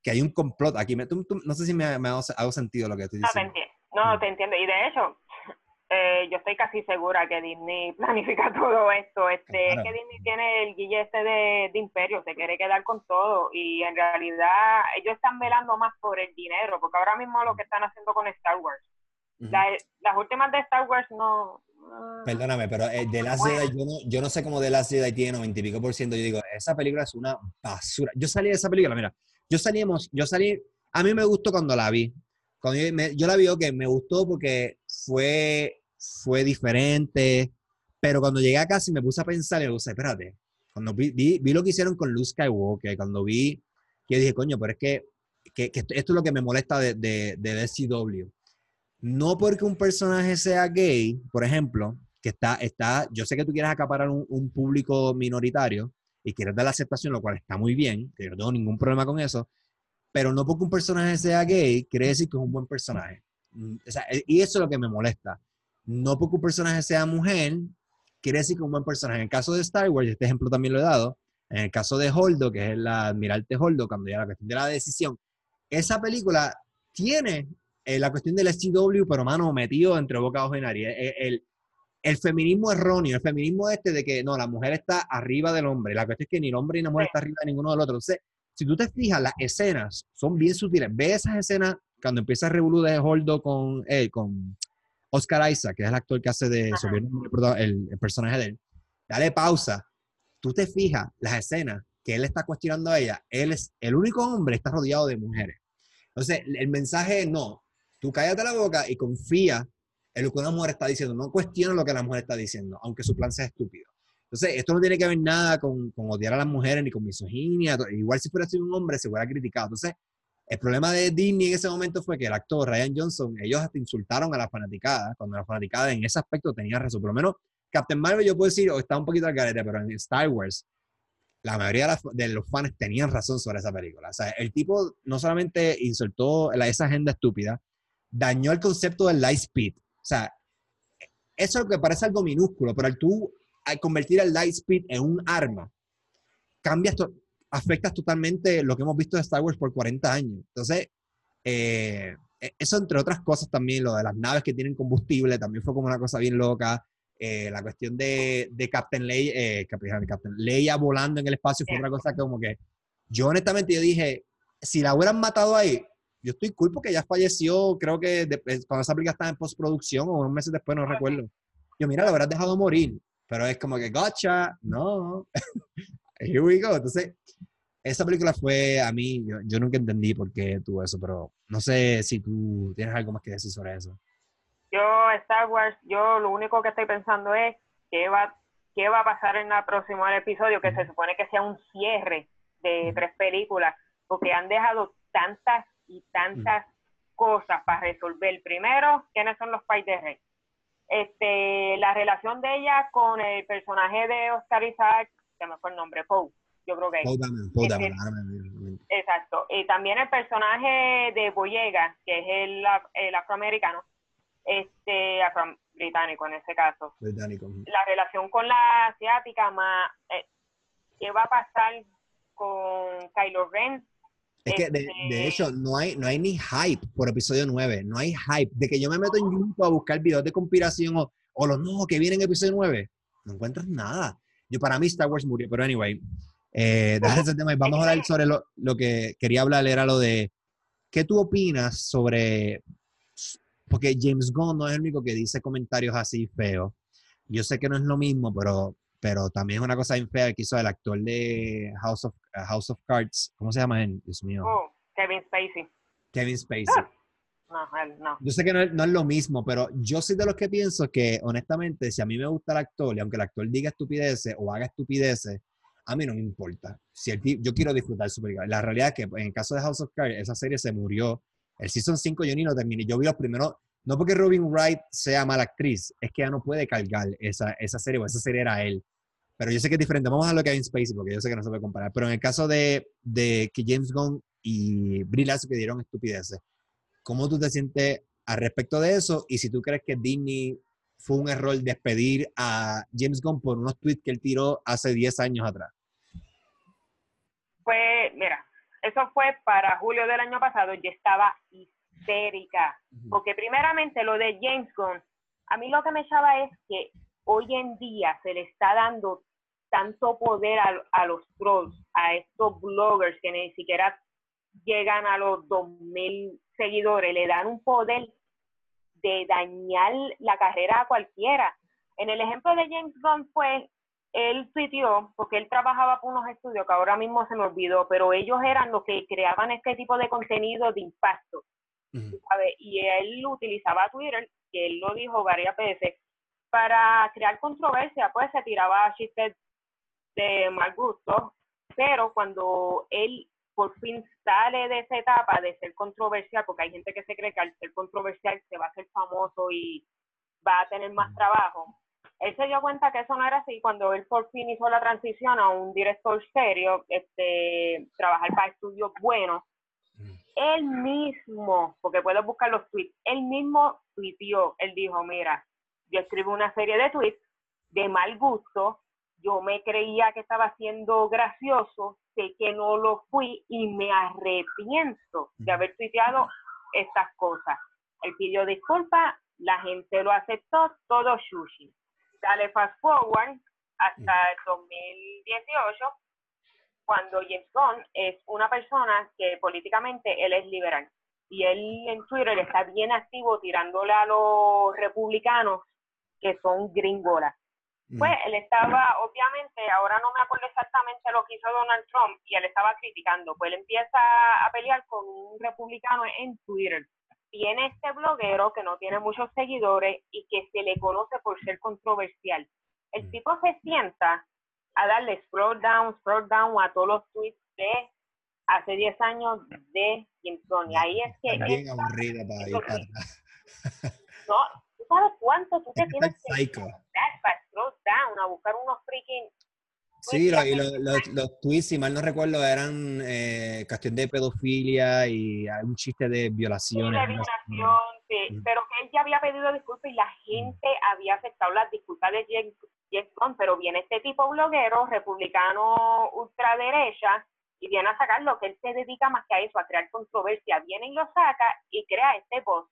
que hay un complot aquí. no sé si me, me hago, sentido lo que estoy diciendo. No, te entiendo. Y de hecho, eh, yo estoy casi segura que Disney planifica todo esto. Este, Es que Disney tiene el guille este de, imperio, se quiere quedar con todo y en realidad ellos están velando más por el dinero, porque ahora mismo lo que están haciendo con Star Wars. las últimas de Star Wars no... Perdóname, pero eh, de Last Jedi, yo no, yo no sé cómo de Last Jedi tiene 90 y pico por ciento. Yo digo, esa película es una basura. Yo salí de esa película, mira, yo salíamos, yo salí, a mí me gustó cuando la vi. Cuando yo, yo la vi, que me gustó porque fue fue diferente, pero cuando llegué a casa y me puse a pensar, y me puse, espérate, cuando vi, vi, lo que hicieron con Luke Skywalker, cuando vi, que dije, coño, pero es que, que, esto, es lo que me molesta de, de, de DCW. No porque un personaje sea gay, por ejemplo, que está, está yo sé que tú quieres acaparar un, un público minoritario y quieres dar la aceptación, lo cual está muy bien, que no tengo ningún problema con eso, pero no porque un personaje sea gay, quiere decir que es un buen personaje. Mm, o sea, y eso es lo que me molesta no porque un personaje sea mujer, quiere decir que un buen personaje. En el caso de Star Wars, este ejemplo también lo he dado, en el caso de Holdo, que es el admirante Holdo, cuando ya la cuestión de la decisión, esa película tiene eh, la cuestión del SGW, pero mano, metido entre boca y nariz. Eh, el, el, feminismo erróneo, el feminismo este de que no, la mujer está arriba del hombre. La cuestión es que ni el hombre ni la mujer está arriba de ninguno del otro. Entonces, si tú te fijas, las escenas son bien sutiles. Ve esas escenas cuando empieza revolucionar de Holdo con él, con Oscar Isaac, que es el actor que hace de el, el, personaje de él, dale pausa. Tú te fijas las escenas que él está cuestionando a ella. Él es el único hombre, está rodeado de mujeres. Entonces, el mensaje es no. Tú cállate la boca y confía en lo que una mujer está diciendo. No cuestiona lo que la mujer está diciendo, aunque su plan sea estúpido. Entonces, esto no tiene que ver nada con, con odiar a las mujeres ni con misoginia. Igual si fuera un hombre, se hubiera criticado. Entonces, el problema de Disney en ese momento fue que el actor Ryan Johnson, ellos hasta insultaron a la fanaticada, cuando la fanaticada en ese aspecto tenía razón. Por lo menos Captain Marvel yo puedo decir, o está un poquito al garete, pero en Star Wars, la mayoría de, los fans tenían razón sobre esa película. O sea, el tipo no solamente insultó esa agenda estúpida, dañó el concepto del light speed. O sea, eso es lo que parece algo minúsculo, pero al tú al convertir el light speed en un arma, cambias, afectas totalmente lo que hemos visto de Star Wars por 40 años. Entonces, eh, e, eso entre otras cosas también, lo de las naves que tienen combustible, también fue como una cosa bien loca. Eh, la cuestión de, de Captain, Leia, eh, Captain Leia volando en el espacio fue otra cosa que como que yo honestamente yo dije, si la hubieran matado ahí, yo estoy cool porque ya falleció, creo que cuando esa película estaba en postproducción o unos meses después, no recuerdo. Yo, mira, la habrás dejado morir, pero es como que, gotcha, no, here we go. Entonces, esa película fue a mí, yo, nunca entendí por qué tuvo eso, pero no sé si tú tienes algo más que decir sobre eso. Yo, Star Wars, yo lo único que estoy pensando es qué va, qué va a pasar en el próximo episodio, que se supone que sea un cierre de tres películas, porque han dejado tantas y tantas cosas para resolver. Primero, ¿quiénes son los pais de Rey? Este, la relación de ella con el personaje de Oscar Isaac, se me fue el nombre, Poe yo creo que Exacto. Y también el personaje de Boyega, que es el, el afroamericano, este afro británico en ese caso. Británico. La relación con la asiática, más, eh, ¿qué va a pasar con Kylo Ren? Es que de, este hecho no hay, no hay ni hype por episodio 9, no hay hype. De que yo me meto en YouTube a buscar videos de conspiración o, o los no que vienen en episodio 9, no encuentras nada. Yo para mí Star Wars murió, pero anyway, eh, ese tema y vamos a hablar sobre lo, lo, que quería hablar, era lo de, ¿qué tú opinas sobre, porque James Gunn no es el único que dice comentarios así feos. Yo sé que no es lo mismo, pero, pero también es una cosa bien fea que hizo el actor de House of, House of Cards, ¿cómo se llama él? Dios mío. Oh, Kevin Spacey. Kevin Spacey. No. Yo sé que no, no, es lo mismo, pero yo soy de los que pienso que, honestamente, si a mí me gusta el actor y aunque el actor diga estupideces o haga estupideces, a mí no me importa. Si el yo quiero disfrutar su película. La realidad es que en el caso de House of Cards, esa serie se murió. El Season 5 yo ni lo terminé. Yo vi los primeros, no porque Robin Wright sea mala actriz, es que ella no puede cargar esa, esa serie, o esa serie era él. Pero yo sé que es diferente. Vamos a lo que hay en Spacey, porque yo sé que no se puede comparar. Pero en el caso de, de que James Gunn y Brie Larson que dieron estupideces, ¿cómo tú te sientes al respecto de eso? Y si tú crees que Disney fue un error despedir a James Gunn por unos tweets que él tiró hace 10 años atrás? Pues, mira, eso fue para julio del año pasado, yo estaba histérica, porque primeramente lo de James Gunn, a mí lo que me echaba es que hoy en día se le está dando tanto poder a, a los trolls, a estos bloggers que ni siquiera llegan a los 2.000 seguidores, le dan un poder de dañar la carrera a cualquiera. En el ejemplo de James Gunn fue, él tuiteó, porque él trabajaba por unos estudios que ahora mismo se me olvidó, pero ellos eran los que creaban este tipo de contenido de impacto. Y él utilizaba Twitter, que él lo dijo varias veces, para crear controversia, pues se tiraba chistes de mal gusto, pero cuando él por fin sale de esa etapa de ser controversial, porque hay gente que se cree que al ser controversial se va a hacer famoso y va a tener más trabajo. Él se dio cuenta que eso no era así cuando él por fin hizo la transición a un director serio, este, trabajar para estudios buenos. Él mismo, porque puedes buscar los tweets, él mismo tuiteó, él dijo, mira, yo escribo una serie de tweets de mal gusto, yo me creía que estaba siendo gracioso, sé que no lo fui y me arrepiento de haber tuiteado estas cosas. Él pidió disculpas, la gente lo aceptó, todo sushi. Dale fast forward hasta el 2018, cuando James Gunn es una persona que políticamente él es liberal. y él en Twitter está bien activo tirándole a los republicanos que son gringolas. Mm. Pues él estaba, obviamente, ahora no me acuerdo exactamente lo que hizo Donald Trump y él estaba criticando, pues él empieza a pelear con un republicano en Twitter. Tiene este bloguero que no tiene muchos seguidores y que se le conoce por ser controversial. El mm. tipo se sienta a darle scroll down, scroll down a todos los tweets de hace 10 años de James Y ahí es que... Bien aburrida para ir No, ¿tú sabes cuánto tú te tienes que... Para scroll down, a buscar unos freaking... Sí, y los, tweets, si mal no recuerdo, eran eh, cuestión de pedofilia y un chiste de violaciones. Sí, de violación, sí. Pero que él ya había pedido disculpas y la gente había aceptado las disculpas de James pero viene este tipo bloguero, republicano ultraderecha, y viene a sacar lo que él se dedica más que a eso, a crear controversia. Viene y lo saca y crea este voz.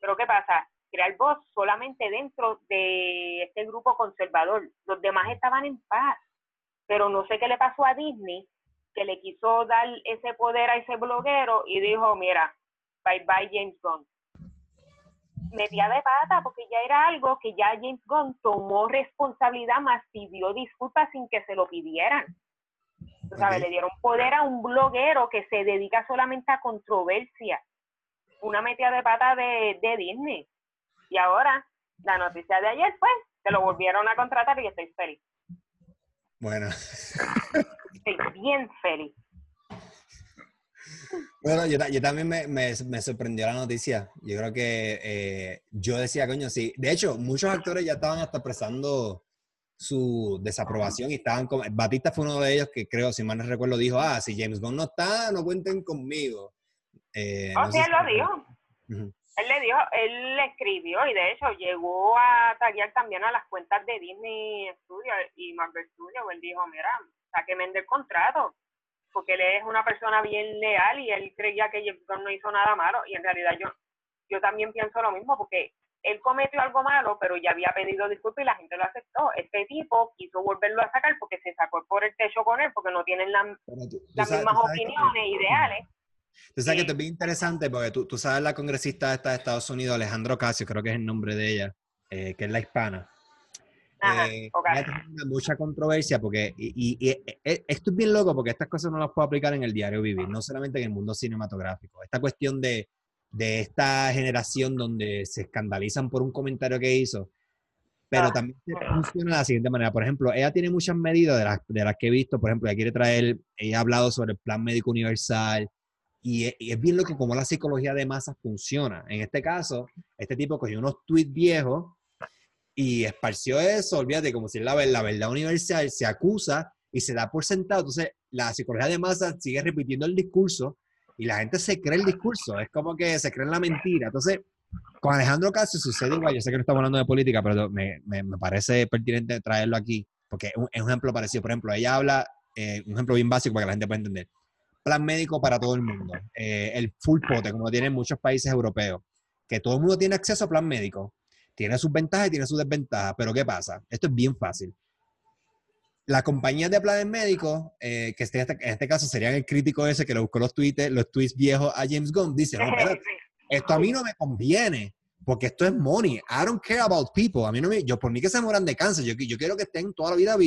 Pero ¿qué pasa? Crea el voz solamente dentro de este grupo conservador. Los demás estaban en paz. Pero no sé qué le pasó a Disney, que le quiso dar ese poder a ese bloguero y dijo, mira, bye bye James Gunn metía de pata porque ya era algo que ya James Gunn tomó responsabilidad más pidió disculpas sin que se lo pidieran. sabes, le dieron poder a un bloguero que se dedica solamente a controversia. Una metida de pata de, de Disney. Y ahora, la noticia de ayer fue, se lo volvieron a contratar y estoy feliz. Bueno. Estoy bien feliz. Bueno, yo, también me, sorprendió la noticia. Yo creo que eh, yo decía, coño, sí. De hecho, muchos actores ya estaban hasta expresando su desaprobación y estaban como... Batista fue uno de ellos que creo, si mal no recuerdo, dijo, ah, si James Bond no está, no cuenten conmigo. Eh, oh, sí, él lo dijo. Él le dijo, él le escribió y de hecho llegó a taguear también a las cuentas de Disney Studios y Marvel Studios. Él dijo, mira, sáqueme del contrato porque él es una persona bien leal y él creía que James no hizo nada malo y en realidad yo, yo también pienso lo mismo porque él cometió algo malo, pero ya había pedido disculpas y la gente lo aceptó. Este tipo quiso volverlo a sacar porque se sacó por el techo con él, porque no tienen las mismas opiniones, ideales. Tú sabes que esto es bien interesante porque tú, tú sabes la congresista esta de Estados Unidos, Alejandro Casio, creo que es el nombre de ella, eh, que es la hispana. Eh, mucha controversia porque, y, e, e, esto es bien loco porque estas cosas no las puedo aplicar en el diario vivir, no solamente en el mundo cinematográfico. Esta cuestión de, de esta generación donde se escandalizan por un comentario que hizo, pero también funciona de la siguiente manera. Por ejemplo, ella tiene muchas medidas de las, de las que he visto, por ejemplo, ella quiere traer, ella ha hablado sobre el plan médico universal, y es, y es, bien loco cómo la psicología de masas funciona. En este caso, este tipo cogió unos tweets viejos y esparció eso, olvídate, como si la, la verdad universal se acusa y se da por sentado. Entonces, la psicología de masa sigue repitiendo el discurso y la gente se cree el discurso. Es como que se cree la mentira. Entonces, con Alejandro Casio sucede igual. Yo sé que no estamos hablando de política, pero me, me, me parece pertinente traerlo aquí, porque es un, ejemplo parecido. Por ejemplo, ella habla, eh, un ejemplo bien básico para que la gente pueda entender. Plan médico para todo el mundo. Eh, el full pote, como tienen muchos países europeos. Que todo el mundo tiene acceso a plan médico tiene sus ventajas y tiene sus desventajas, pero ¿qué pasa? Esto es bien fácil. La compañía de planes médicos, eh, que este, en este caso serían el crítico ese que le buscó los tweets, los tweets viejos a James Gunn, dice, no, esto a mí no me conviene, porque esto es money. I don't care about people. A mí no me, yo por mí que se mueran de cáncer, yo, yo quiero que estén toda la vida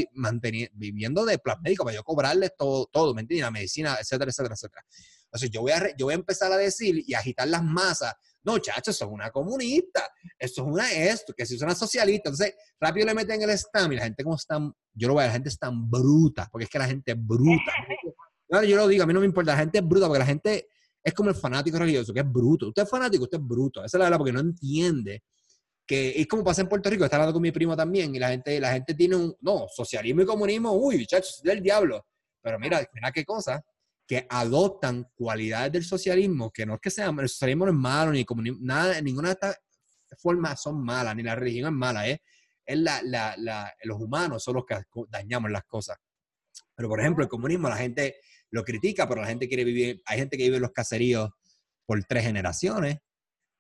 viviendo de plan médico para yo cobrarles todo, todo, ¿me entiendes? La medicina, etcétera, etcétera, etcétera. Entonces yo voy a, yo voy a empezar a decir y agitar las masas no, chacho, eso es una comunista, eso es una esto, que si es una socialista. Entonces, rápido le meten el stam y la gente como está, yo lo veo, la gente es tan bruta, porque es que la gente es bruta. yo lo digo, a mí no me importa, la gente es bruta, porque la gente es como el fanático religioso, que es bruto. Usted es fanático, usted es bruto. Esa es la verdad, porque no entiende que es como pasa en Puerto Rico, está hablando con mi primo también, y la gente, la gente tiene un, no, socialismo y comunismo, uy, chacho, es del diablo. Pero mira, mira qué cosa, que adoptan cualidades del socialismo, que no es que sea, el socialismo no es malo, ni comunismo, nada, ninguna de estas formas son malas, ni la religión es mala, ¿eh? es la, la, la, los humanos son los que dañamos las cosas. Pero, por ejemplo, el comunismo, la gente lo critica, pero la gente quiere vivir, hay gente que vive en los caseríos por tres generaciones,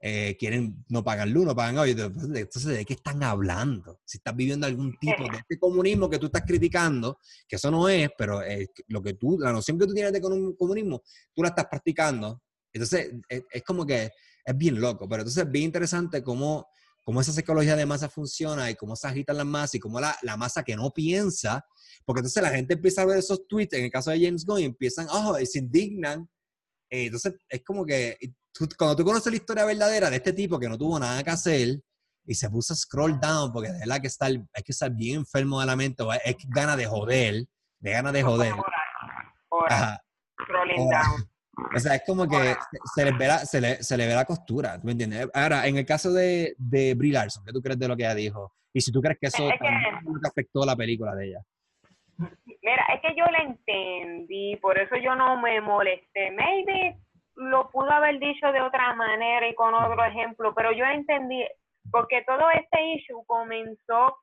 eh, quieren, no pagan luz, no pagan hoy. Entonces, ¿de qué están hablando? Si estás viviendo algún tipo de este comunismo que tú estás criticando, que eso no es, pero lo que tú, la noción que tú tienes de comunismo, tú la estás practicando Entonces, es, es, como que es bien loco, pero entonces es bien interesante cómo, cómo esa psicología de masa funciona y cómo se agitan las masas y cómo la, la, masa que no piensa, porque entonces la gente empieza a ver esos tweets, en el caso de James Gunn, y empiezan, oh, y se indignan. Eh, entonces, es como que cuando tú conoces la historia verdadera de este tipo que no tuvo nada que hacer y se puso a scroll down, porque de verdad que está, hay que estar bien enfermo de la mente, es que gana de joder, de gana de joder. Scrolling down. O sea, es como que se le, ve la, se, le, se le ve la costura, ¿me entiendes? Ahora, en el caso de, de Brie Larson, ¿qué tú crees de lo que ella dijo? Y si tú crees que eso es que, afectó la película de ella. Mira, es que yo la entendí, por eso yo no me molesté. Maybe lo pudo haber dicho de otra manera y con otro ejemplo, pero yo entendí, porque todo este issue comenzó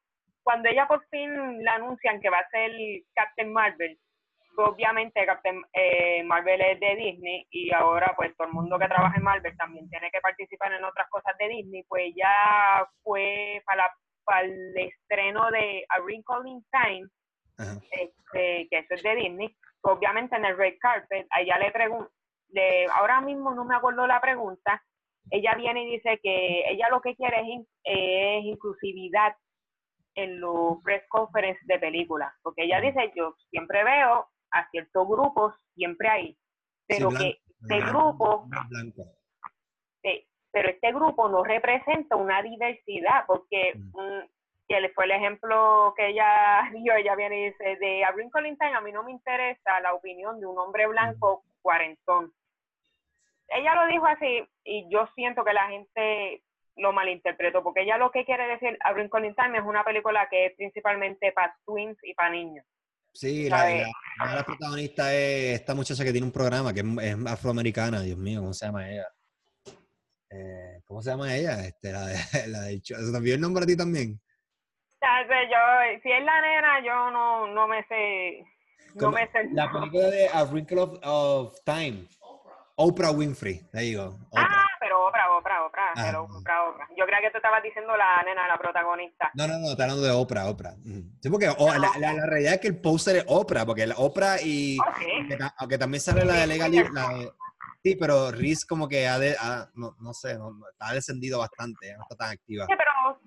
cuando ella por fin la anuncian que va a ser Captain Marvel obviamente Captain eh, Marvel es de Disney y ahora pues todo el mundo que trabaja en Marvel también tiene que participar en otras cosas de Disney, pues ya fue para, para el estreno de A Wrinkle in Time, este, que eso es de Disney, obviamente en el red carpet, ella le pregunta, ahora mismo no me acuerdo la pregunta, ella viene y dice que ella lo que quiere es, es inclusividad en los press conferences de películas, porque ella dice, yo siempre veo a ciertos grupos siempre hay, pero que este grupo, pero este grupo no representa una diversidad, porque mm. fue el ejemplo que ella dio, ella viene y dice, de A Wrinkle a mí no me interesa la opinión de un hombre blanco cuarentón. Ella lo dijo así y yo siento que la gente lo malinterpretó, porque ella lo que quiere decir A Wrinkle in Time es una película que es principalmente para twins y para niños. Sí, la, la, protagonista es esta muchacha que tiene un programa que es, afroamericana, Dios mío, ¿cómo se llama ella? Eh, ¿Cómo se llama ella? Este, la de, la de ¿Se te el nombre a ti también? Yo, si es la nena, yo no, no me sé. No me sé la película de A Wrinkle of, of Time. Oprah Winfrey, te digo. Ah, pero Oprah, Oprah, Oprah, ah, pero Oprah, Oprah. Yo creía que tú estabas diciendo la nena, la protagonista. No, no, no, está hablando de Oprah, Oprah. Sí, porque la, la, realidad es que el póster es Oprah, porque la Oprah y... Aunque, también sale la de Legal... La sí, pero Riz como que ha, de, no, no, sé, no, ha descendido bastante, no está tan activa. Sí, pero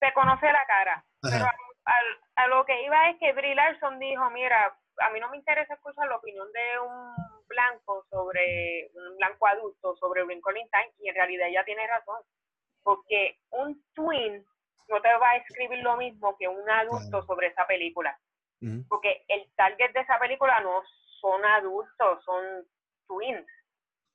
se conoce la cara. Pero a, a, lo que iba es que Brie Larson dijo, mira, a mí no me interesa escuchar la opinión de un blanco sobre, un blanco adulto sobre Lincoln Time, y en realidad ella tiene razón, porque un twin no te va a escribir lo mismo que un adulto sobre esa película, porque el target de esa película no son adultos, son twins,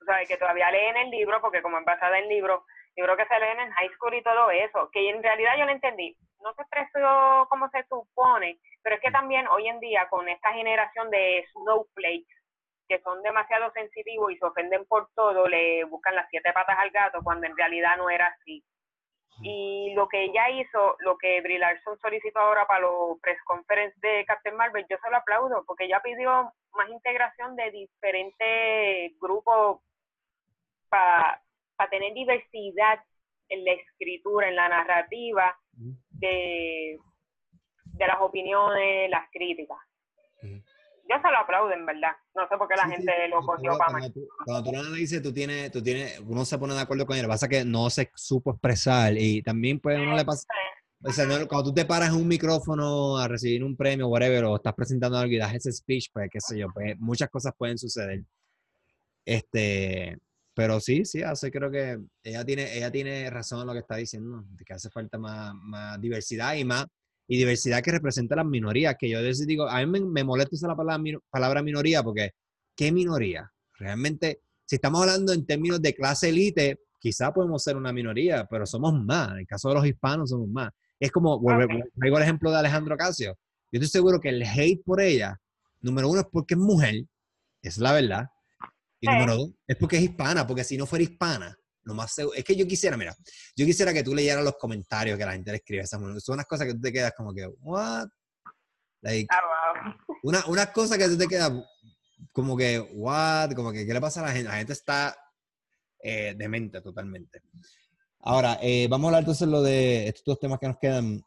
o sea, que todavía leen el libro, porque como es basada en libro, libro que se leen en high school y todo eso, que en realidad yo no entendí, no se expresó como se supone, pero es que también hoy en día con esta generación de snowflakes que son demasiado sensitivos y se ofenden por todo, le buscan las siete patas al gato cuando en realidad no era así. Y lo que ella hizo, lo que Brie Larson solicitó ahora para los press conference de Captain Marvel, yo se lo aplaudo, porque ella pidió más integración de diferentes grupos para tener diversidad en la escritura, en la narrativa, de, de las opiniones, las críticas. Yo se lo aplaudo, en verdad. No sé por qué la gente lo cogió para cuando, tú, cuando tú lo analices, tú tienes, tú tienes, uno se pone de acuerdo con él. Lo que pasa es que no se supo expresar y también pues uno le pasa... O sea, cuando tú te paras en un micrófono a recibir un premio, whatever, o estás presentando algo y das ese speech, pues qué sé yo, pues muchas cosas pueden suceder. Este, pero sí, sí, hace creo que ella tiene, ella tiene razón en lo que está diciendo, de que hace falta más, más diversidad y más, y diversidad que representa a las minorías, que yo digo, a mí me, me molesta esa la palabra, palabra minoría, porque ¿qué minoría? Realmente, si estamos hablando en términos de clase elite, quizá podemos ser una minoría, pero somos más. En el caso de los hispanos, somos más. Es como, okay. el ejemplo de Alejandro Casio. Yo estoy seguro que el hate por ella, número uno, es porque es mujer, es la verdad. Y número dos, es porque es hispana, porque si no fuera hispana, más es que yo quisiera, mira, yo quisiera que tú leyeras los comentarios que la gente le escribe. Son unas cosas que tú te quedas como que, what? Like, ah, una, unas cosas que tú te quedas como que, what? Como que, ¿qué le pasa a la gente? La gente está eh, demente totalmente. Ahora, eh, vamos a hablar entonces lo de estos dos temas que nos quedan.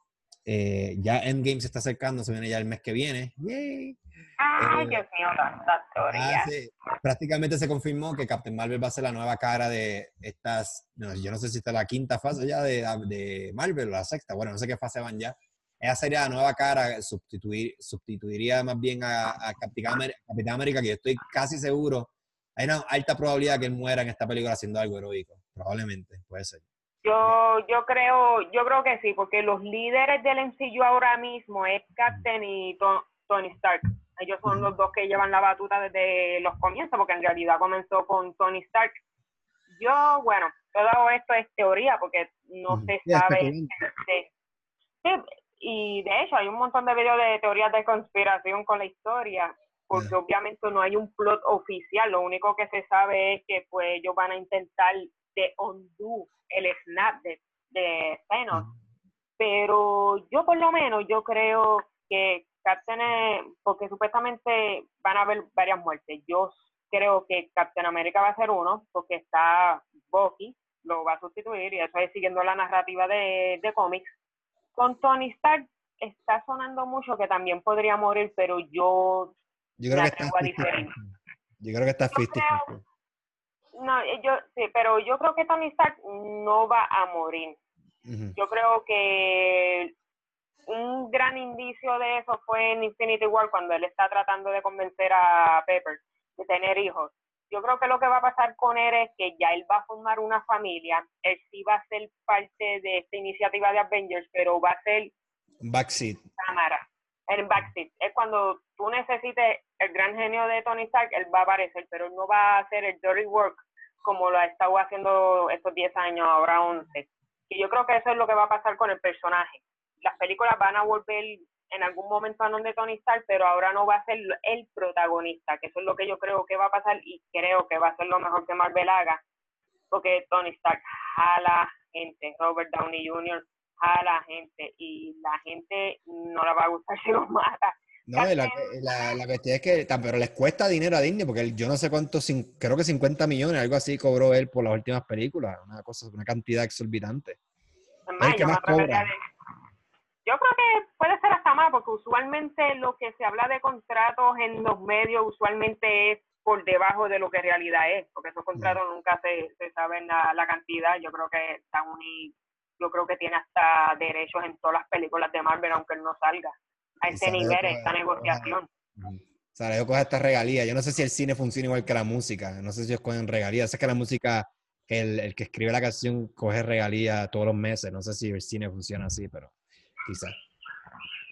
Eh, ya Endgame se está acercando, se viene ya el mes que viene. ¡Yay! Ay, Dios mío, tanta teoría. Ah, sí. Prácticamente se confirmó que Captain Marvel va a ser la nueva cara de estas, no, yo no sé si está la quinta fase ya de, de Marvel o la sexta, bueno, no sé qué fase van ya. Ella sería la nueva cara, sustituir, sustituiría más bien a, a Capitán, América, que yo estoy casi seguro, hay una alta probabilidad que él muera en esta película haciendo algo heroico, probablemente, puede ser. Yo, yo creo, yo creo que sí, porque los líderes del MCU ahora mismo es Captain y Tony Stark. Ellos son los dos que llevan la batuta desde los comienzos, porque en realidad comenzó con Tony Stark. Yo, bueno, todo esto es teoría, porque no se sabe. sí, y de hecho hay un montón de videos de teorías de conspiración con la historia, porque obviamente no hay un plot oficial. Lo único que se sabe es que pues ellos van a intentar de undo el snap de, de Thanos. Pero yo por lo menos, yo creo que Captain, porque supuestamente van a haber varias muertes. Yo creo que Captain América va a ser uno, porque está Bucky, lo va a sustituir, y eso es siguiendo la narrativa de, de cómics. Con Tony Stark está sonando mucho que también podría morir, pero yo, yo creo que está Yo creo que está no, eh, yo sí, pero yo creo que Tony Stark no va a morir. Yo creo que un gran indicio de eso fue en Infinity War cuando él está tratando de convencer a Pepper de tener hijos. Yo creo que lo que va a pasar con él es que ya él va a formar una familia, él sí va a ser parte de esta iniciativa de Avengers, pero va a ser backseat. Cámara, en backseat. Es cuando tú necesites el gran genio de Tony Stark, él va a aparecer, pero no va a hacer el dirty work como lo ha estado haciendo estos 10 años, ahora 11. Y yo creo que eso es lo que va a pasar con el personaje las películas van a volver en algún momento a donde Tony Stark, pero ahora no va a ser el protagonista, que eso es lo que yo creo que va a pasar y creo que va a ser lo mejor que Marvel haga, porque Tony Stark jala gente, Robert Downey Jr. jala gente y la gente no la va a gustar si lo mata. No, la, la, la, cuestión es que, pero les cuesta dinero a Disney, porque yo no sé cuánto, creo que 50 millones, algo así cobró él por las últimas películas, una cosa, una cantidad exorbitante. más cobra? Yo creo que puede ser hasta más, porque usualmente lo que se habla de contratos en los medios usualmente es por debajo de lo que en realidad es, porque esos contratos nunca se, se saben la, cantidad. Yo creo que Downey, yo creo que tiene hasta derechos en todas las películas de Marvel, aunque él no salga a ese nivel, esta negociación. Sea, yo cojo esta regalía. Yo no sé si el cine funciona igual que la música. No sé si ellos cogen regalías. Sé que la música, el, el que escribe la canción coge regalía todos los meses. No sé si el cine funciona así, pero quizás.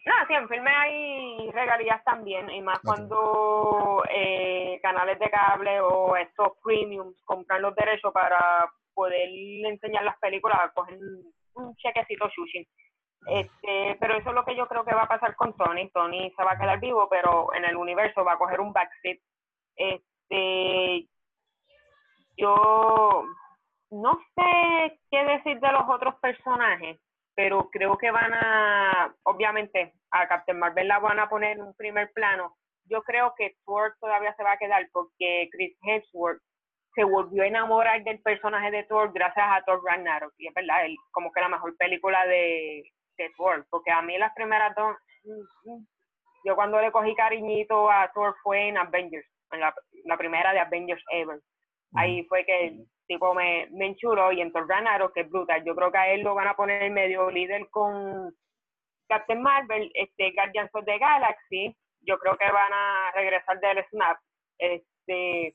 No, sí, en filme hay regalías también, y más cuando eh, canales de cable o estos premiums compran los derechos para poder enseñar las películas, cogen un chequecito sushi. Este, pero eso es lo que yo creo que va a pasar con Tony. Tony se va a quedar vivo, pero en el universo va a coger un backseat. Este, yo no sé qué decir de los otros personajes pero creo que van a, obviamente, a Captain Marvel la van a poner en un primer plano. Yo creo que Thor todavía se va a quedar porque Chris Hemsworth se volvió a enamorar del personaje de Thor gracias a Thor Ragnarok. Y es verdad, él, como que la mejor película de, de Thor, porque a mí las primeras dos, mm, mm, yo cuando le cogí cariñito a Thor fue en Avengers, en la, la primera de Avengers Ever. Ahí fue que tipo me, me enchuró y en Thor que es brutal. Yo creo que a él lo van a poner medio líder con Captain Marvel, este Guardians of the Galaxy. Yo creo que van a regresar del Snap. Este,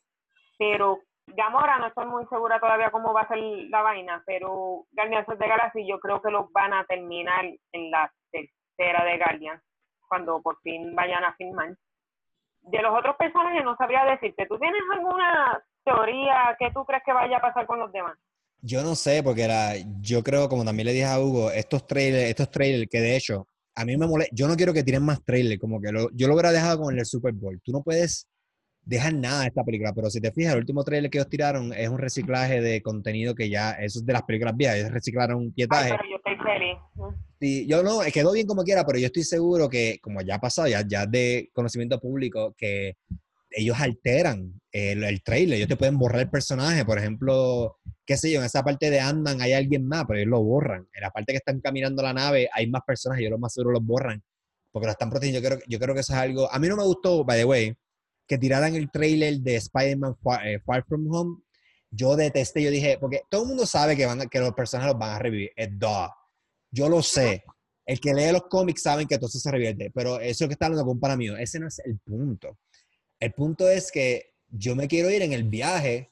pero Gamora no estoy muy segura todavía cómo va a ser la vaina, pero Guardians of the Galaxy yo creo que los van a terminar en la tercera de Guardians, cuando por fin vayan a filmar. De los otros personajes no sabría decirte, ¿tú tienes alguna teoría, ¿qué tú crees que vaya a pasar con los demás? Yo no sé, porque era, yo creo, como también le dije a Hugo, estos trailers, estos trailers que de hecho, a mí me molesta, yo no quiero que tiren más trailers, como que yo lo hubiera dejado con el Super Bowl. Tú no puedes dejar nada de esta película, pero si te fijas, el último trailer que ellos tiraron es un reciclaje de contenido que ya, eso es de las películas viejas, ellos reciclaron pietaje. pero yo estoy feliz. Sí, yo no, quedó bien como quiera, pero yo estoy seguro que, como ya ha pasado, ya, ya de conocimiento público, que ellos alteran el, el, trailer, ellos te pueden borrar el personaje, por ejemplo, qué sé yo, en esa parte de andan hay alguien más, pero ellos lo borran. En la parte que están caminando la nave hay más personas y ellos lo más seguro los borran. porque lo están protegiendo. Yo creo, yo creo que eso es algo. A mí no me gustó, by the way, que tiraran el trailer de Spider-Man eh, Far, From Home. Yo detesté, yo dije, porque todo el mundo sabe que, van que los personajes los van a revivir. Es dog. Yo lo sé. El que lee los cómics saben que todo eso se revierte, pero eso que está hablando con para mí, ese no es el punto. El punto es que yo me quiero ir en el viaje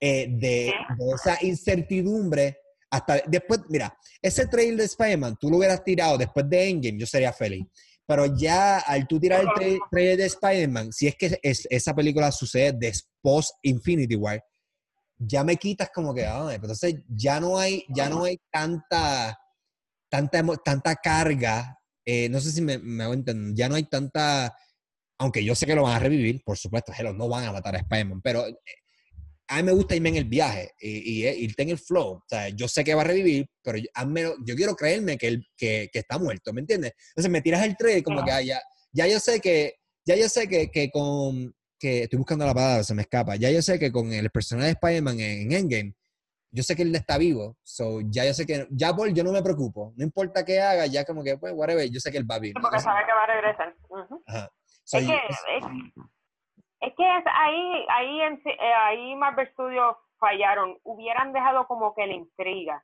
eh, de, esa incertidumbre hasta después, mira, ese trailer de Spider-Man, tú lo hubieras tirado después de Endgame, yo sería feliz. Pero ya al tú tirar el trailer de Spider-Man, si es que esa película sucede después Infinity War, ya me quitas como que, ah, entonces ya no hay, ya no hay tanta, tanta, tanta carga, eh, no sé si me, me hago entender, ya no hay tanta, aunque yo sé que lo van a revivir, por supuesto, no van a matar a Spider-Man, pero eh, a mí me gusta irme en el viaje y, y, irte en el flow. O sea, yo sé que va a revivir, pero yo, yo quiero creerme que, él, que, que, está muerto, ¿me entiendes? Entonces me tiras el trailer como que ah, ya, ya yo sé que, ya yo sé que, que con, que estoy buscando la palabra, se me escapa, ya yo sé que con el personaje de Spider-Man en, Endgame, yo sé que él está vivo, so ya yo sé que, ya por yo no me preocupo, no importa qué haga, ya como que, pues, whatever, yo sé que él va vivo. Porque sabe que va a regresar. Es que, es que ahí, ahí, en, eh, ahí Marvel Studios fallaron. Hubieran dejado como que la intriga.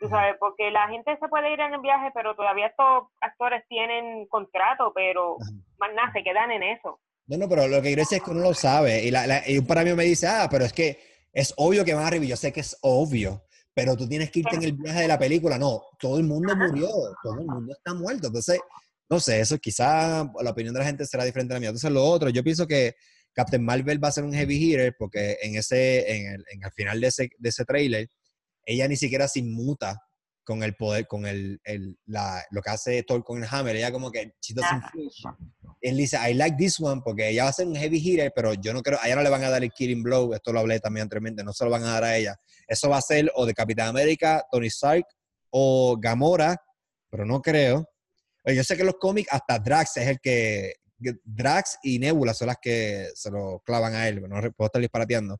Tú sabes, porque la gente se puede ir en el viaje, pero todavía estos actores tienen contrato, pero más nada, se quedan en eso. No, no, pero lo que quiero decir es que uno lo sabe. Y, la, y un para mí me dice, ah, pero es que es obvio que van a revivir. Yo sé que es obvio, pero tú tienes que irte en el viaje de la película. No, todo el mundo murió, todo el mundo está muerto. Entonces, no sé, eso quizá la opinión de la gente será diferente a la mía. Entonces, lo otro, yo pienso que Captain Marvel va a ser un heavy hitter porque en ese, en el, en el final de ese, de ese trailer, ella ni siquiera se inmuta con el poder, con el, el la, lo que hace Thor con el hammer. Ella como que, she doesn't fish. Él dice, I like this one porque ella va a ser un heavy hitter, pero yo no creo, a ella no le van a dar el killing blow, esto lo hablé también anteriormente, no se lo van a dar a ella. Eso va a ser o de Capitán América, Tony Stark o Gamora, pero no creo. Yo sé que los cómics, hasta Drax es el que Drax y Nebula son las que se lo clavan a él, no puedo estar disparateando.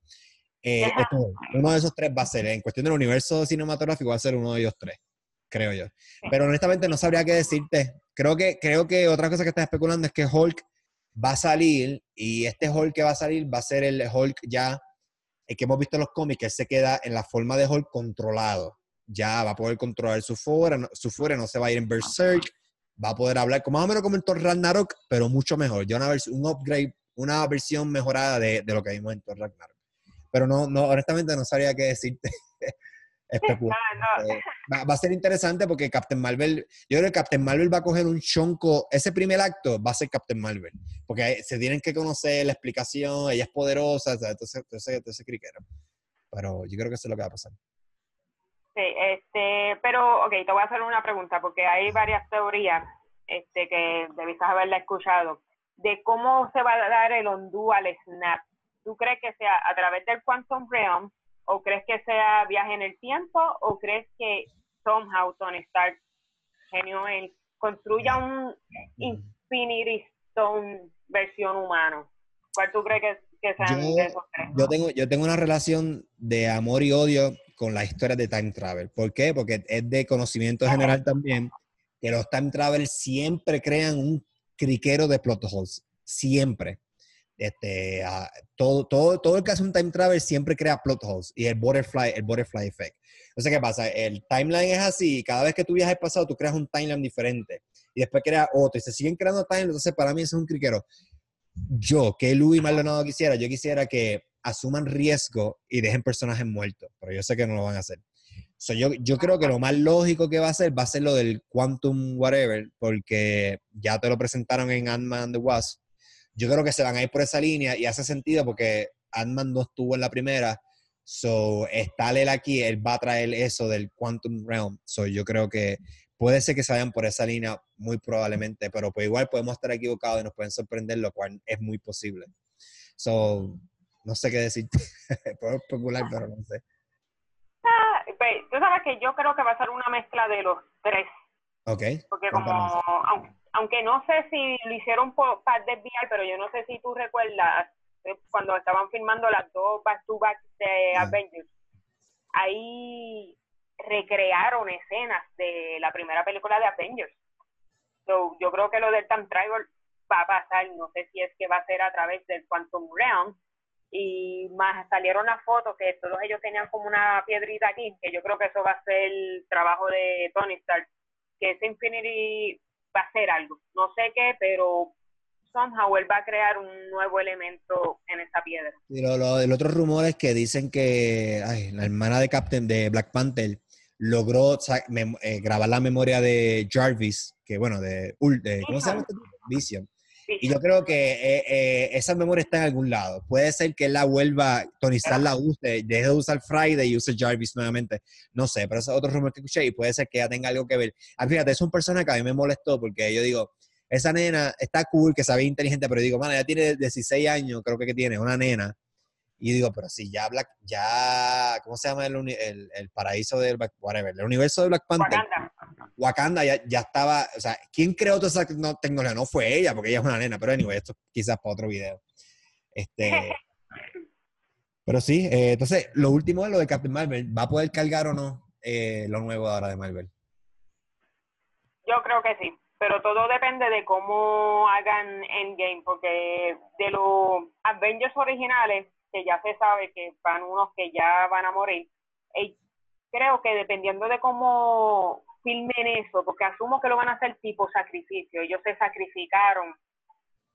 Eh, uno de esos tres va a ser, en cuestión del universo cinematográfico, va a ser uno de ellos tres, creo yo. Pero honestamente no sabría qué decirte. Creo que, creo que otra cosa que estás especulando es que Hulk va a salir y este Hulk que va a salir va a ser el Hulk ya, el que hemos visto en los cómics, que se queda en la forma de Hulk controlado. Ya va a poder controlar su fuera, su fuera no se va a ir en Berserk va a poder hablar como más o menos como en Thor Ragnarok, pero mucho mejor. Ya una un upgrade, una versión mejorada de, de, lo que vimos en Thor Ragnarok. Pero no, no honestamente no sabría qué decirte. Especular. Eh, va, va, a ser interesante porque Captain Marvel, yo creo que Captain Marvel va a coger un chonco, ese primer acto va a ser Captain Marvel, porque se tienen que conocer la explicación, ella es poderosa, entonces, entonces, entonces criquero. Pero yo creo que eso es lo que va a pasar. Sí, este, pero, ok, te voy a hacer una pregunta, porque hay varias teorías este, que debiste haberla escuchado, de cómo se va a dar el ondú al snap. ¿Tú crees que sea a través del Quantum Realm, o crees que sea viaje en el tiempo, o crees que somehow Tony Stark, genio él, construya un Infinity Stone versión humano? ¿Cuál tú crees que, que sean yo, esos tres? Yo tengo, yo tengo una relación de amor y odio con la historia de time travel. ¿Por qué? Porque es de conocimiento general también que los time travel siempre crean un criquero de plot holes. Siempre. Este, uh, todo, todo, todo el que hace un time travel siempre crea plot holes y el butterfly, el butterfly effect. Entonces, ¿qué pasa? El timeline es así, y cada vez que tú viajas al pasado, tú creas un timeline diferente y después creas otro y se siguen creando timelines. Entonces, para mí eso es un criquero. Yo, que Louis Maldonado quisiera, yo quisiera que asuman riesgo y dejen personajes muertos, pero yo sé que no lo van a hacer. yo, yo creo que lo más lógico que va a ser va a ser lo del Quantum Whatever, porque ya te lo presentaron en Ant-Man and the Wasp. Yo creo que se van a ir por esa línea y hace sentido porque Ant-Man no estuvo en la primera. So, está él aquí, él va a traer eso del Quantum Realm. So, yo creo que puede ser que se vayan por esa línea, muy probablemente, pero pues igual podemos estar equivocados y nos pueden sorprender, lo cual es muy posible. So, no sé qué decir. Puedo especular, pero no sé. Ah, tú sabes que yo creo que va a ser una mezcla de los tres. Ok. Porque como, aunque, no sé si lo hicieron para desviar, pero yo no sé si tú recuerdas eh, cuando estaban filmando las dos back-to-back de Avengers, ahí recrearon escenas de la primera película de Avengers. yo creo que lo del Time Travel va a pasar, no sé si es que va a ser a través del Quantum Realm, y más salieron las fotos que todos ellos tenían como una piedrita aquí, que yo creo que eso va a ser el trabajo de Tony Stark, que ese Infinity va a ser algo, no sé qué, pero somehow él va a crear un nuevo elemento en esa piedra. Y lo, lo, el otro rumor es que dicen que la hermana de Captain de Black Panther logró eh, grabar la memoria de Jarvis, que bueno, de, de ¿cómo se llama? Este Y yo creo que eh, eh, esa memoria está en algún lado. Puede ser que él la vuelva, Tony Stark la use, deje de usar Friday y use Jarvis nuevamente. No sé, pero ese es otro rumor que escuché y puede ser que ya tenga algo que ver. Ah, fíjate, es un personaje que a mí me molestó porque yo digo, esa nena está cool, que sabe inteligente, pero digo, mano, ya tiene 16 años, creo que tiene, una nena. Y digo, pero si ya Black, ya, ¿cómo se llama el, el, el paraíso del whatever, el universo de Black Panther? Wakanda. Wakanda ya, ya estaba, o sea, ¿quién creó toda esa tecnología? No fue ella, porque ella es una nena, pero anyway, esto quizás para otro video. Este, pero sí, eh, entonces, lo último es lo de Captain Marvel, ¿va a poder cargar o no eh, lo nuevo ahora de Marvel? Yo creo que sí pero todo depende de cómo hagan Endgame, porque de los Avengers originales, que ya se sabe que van unos que ya van a morir, eh, creo que dependiendo de cómo filmen eso, porque asumo que lo van a hacer tipo sacrificio, ellos se sacrificaron,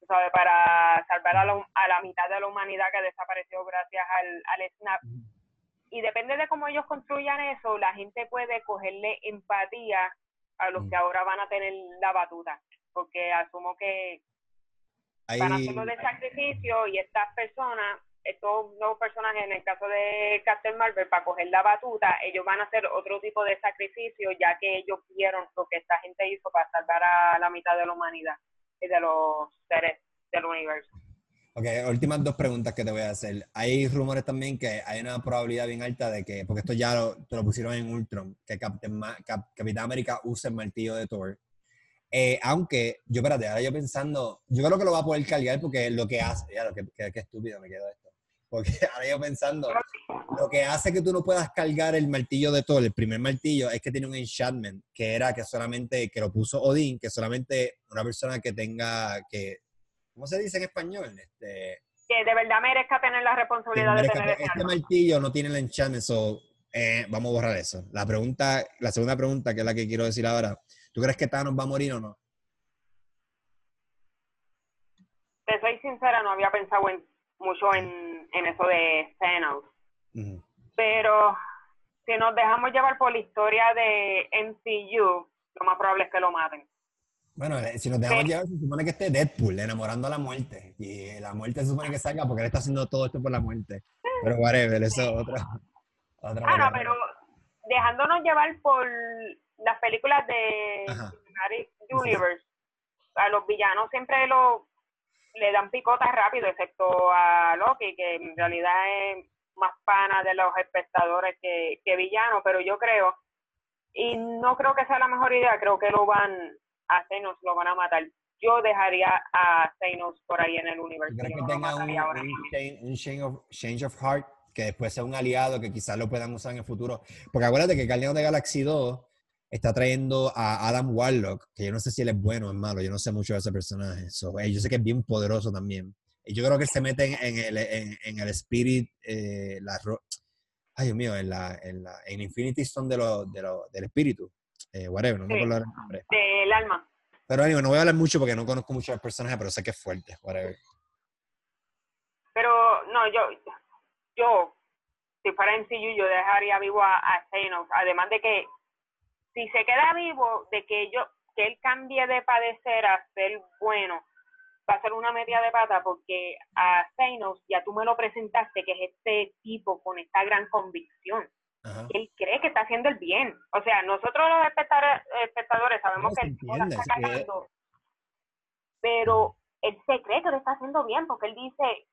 ¿sabes? Para salvar a, la mitad de la humanidad que desapareció gracias al, al snap. Y depende de cómo ellos construyan eso, la gente puede cogerle empatía a los que ahora van a tener la batuta, porque asumo que van a hacerlo de sacrificio y estas personas, estos nuevos personajes, en el caso de Captain Marvel, para coger la batuta, ellos van a hacer otro tipo de sacrificio, ya que ellos vieron lo que esta gente hizo para salvar a la mitad de la humanidad y de los seres del universo. Ok, últimas dos preguntas que te voy a hacer. Hay rumores también que hay una probabilidad bien alta de que, porque esto ya lo, te lo pusieron en Ultron, que Captain Capitán América use el martillo de Thor. Eh, aunque, yo espérate, ahora yo pensando, yo creo que lo va a poder cargar porque lo que hace, ya, lo que, que, estúpido me quedo. Porque ahora yo pensando, lo que hace que tú no puedas cargar el martillo de Thor, el primer martillo, es que tiene un enchantment, que era que solamente, que lo puso Odín, que solamente una persona que tenga, que ¿cómo se dice en español? Este, que de verdad merezca tener la responsabilidad de tener Este martillo no tiene el enchantment, so, eh, vamos a borrar eso. La pregunta, la segunda pregunta, que es la que quiero decir ahora, ¿tú crees que Thanos va a morir o no? Te soy sincera, no había pensado mucho en, eso de Thanos. Pero si nos dejamos llevar por la historia de MCU, lo más probable es que lo maten. Bueno, eh, si nos dejamos llevar, se supone que esté Deadpool enamorando a la muerte. Y la muerte se supone que salga porque él está haciendo todo esto por la muerte. Pero whatever, eso es otra. otra ah, no, pero dejándonos llevar por las películas de Universe, a los villanos siempre lo, le dan picotas rápido, excepto a Loki, que en realidad es más pana de los espectadores que, que villano, pero yo creo, y no creo que sea la mejor idea, creo que lo van a Thanos lo van a matar. Yo dejaría a Thanos por ahí en el universo. ¿Crees que tenga un, change, of, heart? Que después sea un aliado que quizás lo puedan usar en el futuro. Porque acuérdate que Guardians de Galaxy 2 está trayendo a Adam Warlock, que yo no sé si él es bueno o es malo, yo no sé mucho de ese personaje. Eh, yo sé que es bien poderoso también. Y yo creo que se mete en el, en, el spirit, eh, la, ay Dios mío, en, la, en, la, en Infinity Stone de lo, de lo, del espíritu. Eh, whatever, no me acuerdo el nombre. Del alma. Pero anyway, no voy a hablar mucho porque no conozco mucho al personaje, pero sé que es fuerte, whatever. Pero no, yo, yo, si fuera en CU, yo dejaría vivo a, a Thanos. Además de que si se queda vivo, de que yo, que él cambie de padecer a ser bueno, va a ser una media de pata porque a Thanos ya tú me lo presentaste que es este tipo con esta gran convicción él cree que está haciendo el bien. O sea, nosotros los espectadores, sabemos que él está cagando, pero él se cree que lo está haciendo bien porque él dice,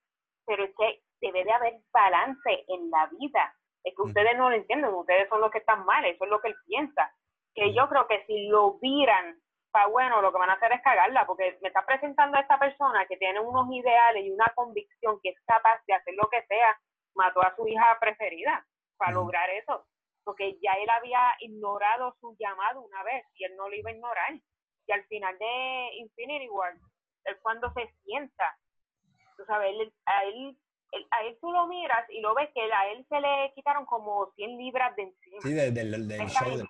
pero es que debe de haber balance en la vida. Es que ustedes no lo entienden, ustedes son los que están mal, eso es lo que él piensa. Que yo creo que si lo viran para bueno, lo que van a hacer es cagarla, porque me está presentando a esta persona que tiene unos ideales y una convicción que es capaz de hacer lo que sea, mató a su hija preferida para lograr eso, porque ya él había ignorado su llamado una vez y él no lo iba a ignorar. que al final de Infinity War, él cuando se sienta, tú sabes, a él a él tú lo miras y lo ves que a él se le quitaron como 100 libras de encima. Sí, del, del, show.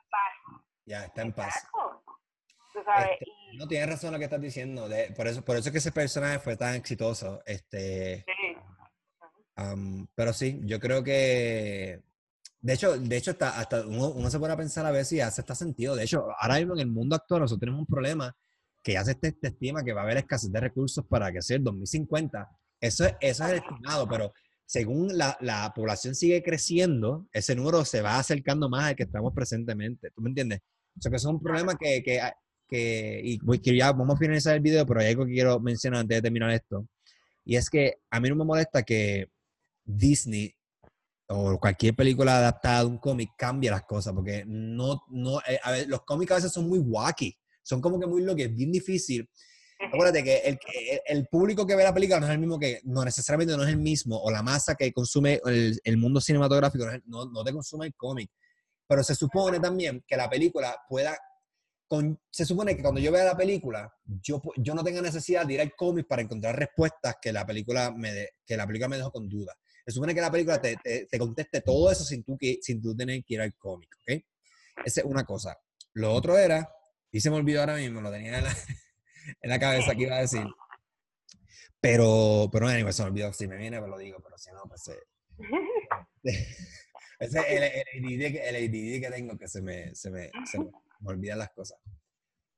Ya, está en paz. Este, no tienes razón lo que estás diciendo. por eso, por eso es que ese personaje fue tan exitoso. Este, pero sí, yo creo que. De hecho, de hecho hasta, hasta uno, se pone a pensar a ver si hace este sentido. De hecho, ahora mismo en el mundo actual nosotros tenemos un problema que ya se estima que va a haber escasez de recursos para que sea el 2050. Eso, eso es el estimado, pero según la, la, población sigue creciendo, ese número se va acercando más al que estamos presentemente. ¿Tú me entiendes? O sea, que es un problema que, que, que y que ya vamos a finalizar el video, pero hay algo que quiero mencionar antes de terminar esto. Y es que a mí no me molesta que Disney o cualquier película adaptada de un cómic cambie las cosas, porque no, no, eh, a ver, los cómics a veces son muy wacky, son como que muy lo que es bien difícil. Acuérdate que el, el, público que ve la película no es el mismo que, no necesariamente no es el mismo, o la masa que consume el, el mundo cinematográfico no, no, te consume el cómic. Pero se supone también que la película pueda se supone que cuando yo vea la película, yo, yo no tenga necesidad de ir al cómic para encontrar respuestas que la película me, que la película me dejó con dudas. Se supone que la película te, te, conteste todo eso sin tú, sin tú tener que ir al cómic, ¿ok? Esa es una cosa. Lo otro era, y se me olvidó ahora mismo, lo tenía en la, en la cabeza que iba a decir. Pero, pero anyway, se me olvidó. Si me viene, pues lo digo, pero si no, pues... ese es el, el, ADD, que tengo que se me, se me, se me, olvidan las cosas.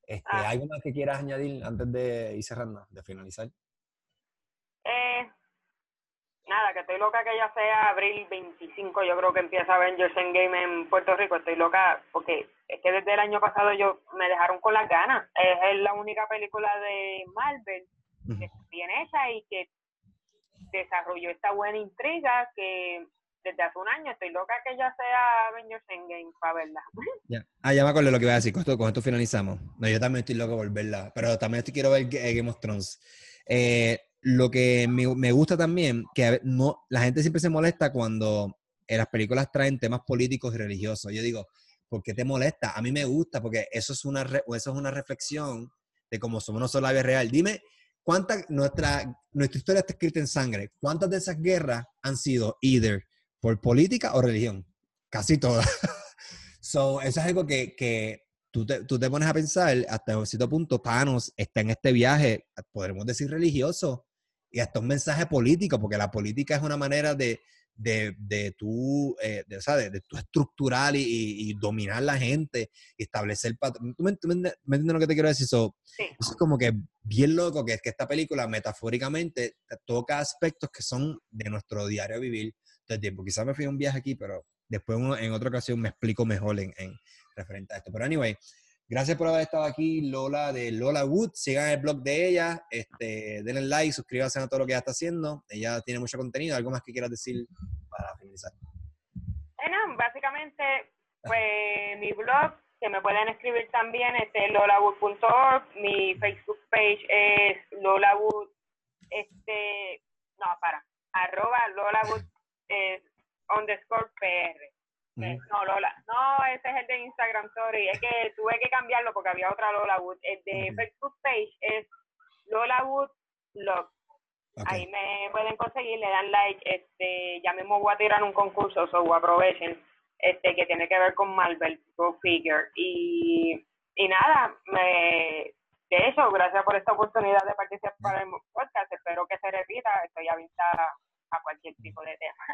Este, ah. ¿Algo más que quieras añadir antes de ir cerrando, de finalizar? Eh, nada, que estoy loca que ya sea abril 25, yo creo que empieza Avengers Endgame en Puerto Rico. Estoy loca porque es que desde el año pasado yo me dejaron con las ganas. Es la única película de Marvel que bien hecha y que desarrolló esta buena intriga que desde hace un año estoy loca que ya sea Avengers Endgame para verla. Ya. Ah, ya me acuerdo lo que iba a decir. Con esto, con esto finalizamos. No, yo también estoy loco por verla, pero también estoy, quiero ver Game of Thrones. Eh, lo que me, me, gusta también, que no, la gente siempre se molesta cuando en las películas traen temas políticos y religiosos. Yo digo, ¿por qué te molesta? A mí me gusta porque eso es una, eso es una reflexión de cómo somos nosotros la vida real. Dime, ¿cuánta, nuestra, nuestra historia está escrita en sangre? ¿Cuántas de esas guerras han sido either por política o religión? Casi todas. so, eso es algo que, que tú te, tú te, pones a pensar, hasta un cierto punto, Thanos está en este viaje, podremos decir religioso, y hasta un mensaje político, porque la política es una manera de, de, de tú, eh, de, de tú estructurar y, dominar la gente, y establecer patrones. ¿Tú me, entiendes lo que te quiero decir? Eso es como que bien loco que, que esta película metafóricamente toca aspectos que son de nuestro diario vivir todo tiempo. Quizás me fui a un viaje aquí, pero después en otra ocasión me explico mejor en, en referente a esto. Pero anyway, Gracias por haber estado aquí, Lola de Lola Wood. Sigan el blog de ella, este, denle like, suscríbanse a todo lo que ella está haciendo. Ella tiene mucho contenido. ¿Algo más que quieras decir para finalizar? Bueno, básicamente, pues mi blog, que me pueden escribir también, este lolawood.org. Mi Facebook page es lolawood, este, no, para, arroba lolawood eh, underscore PR. No, Lola. No, ese es el de Instagram, sorry. Es que tuve que cambiarlo porque había otra Lola Wood. El de Facebook page es Lola Wood Blog. Ahí me pueden conseguir, le dan like. Este, ya mismo voy a tirar un concurso, so aprovechen. Este, que tiene que ver con Marvel, Go Figure. Y, y nada, me, de eso, gracias por esta oportunidad de participar en el podcast. Espero que se repita. Estoy abierta a cualquier tipo de tema.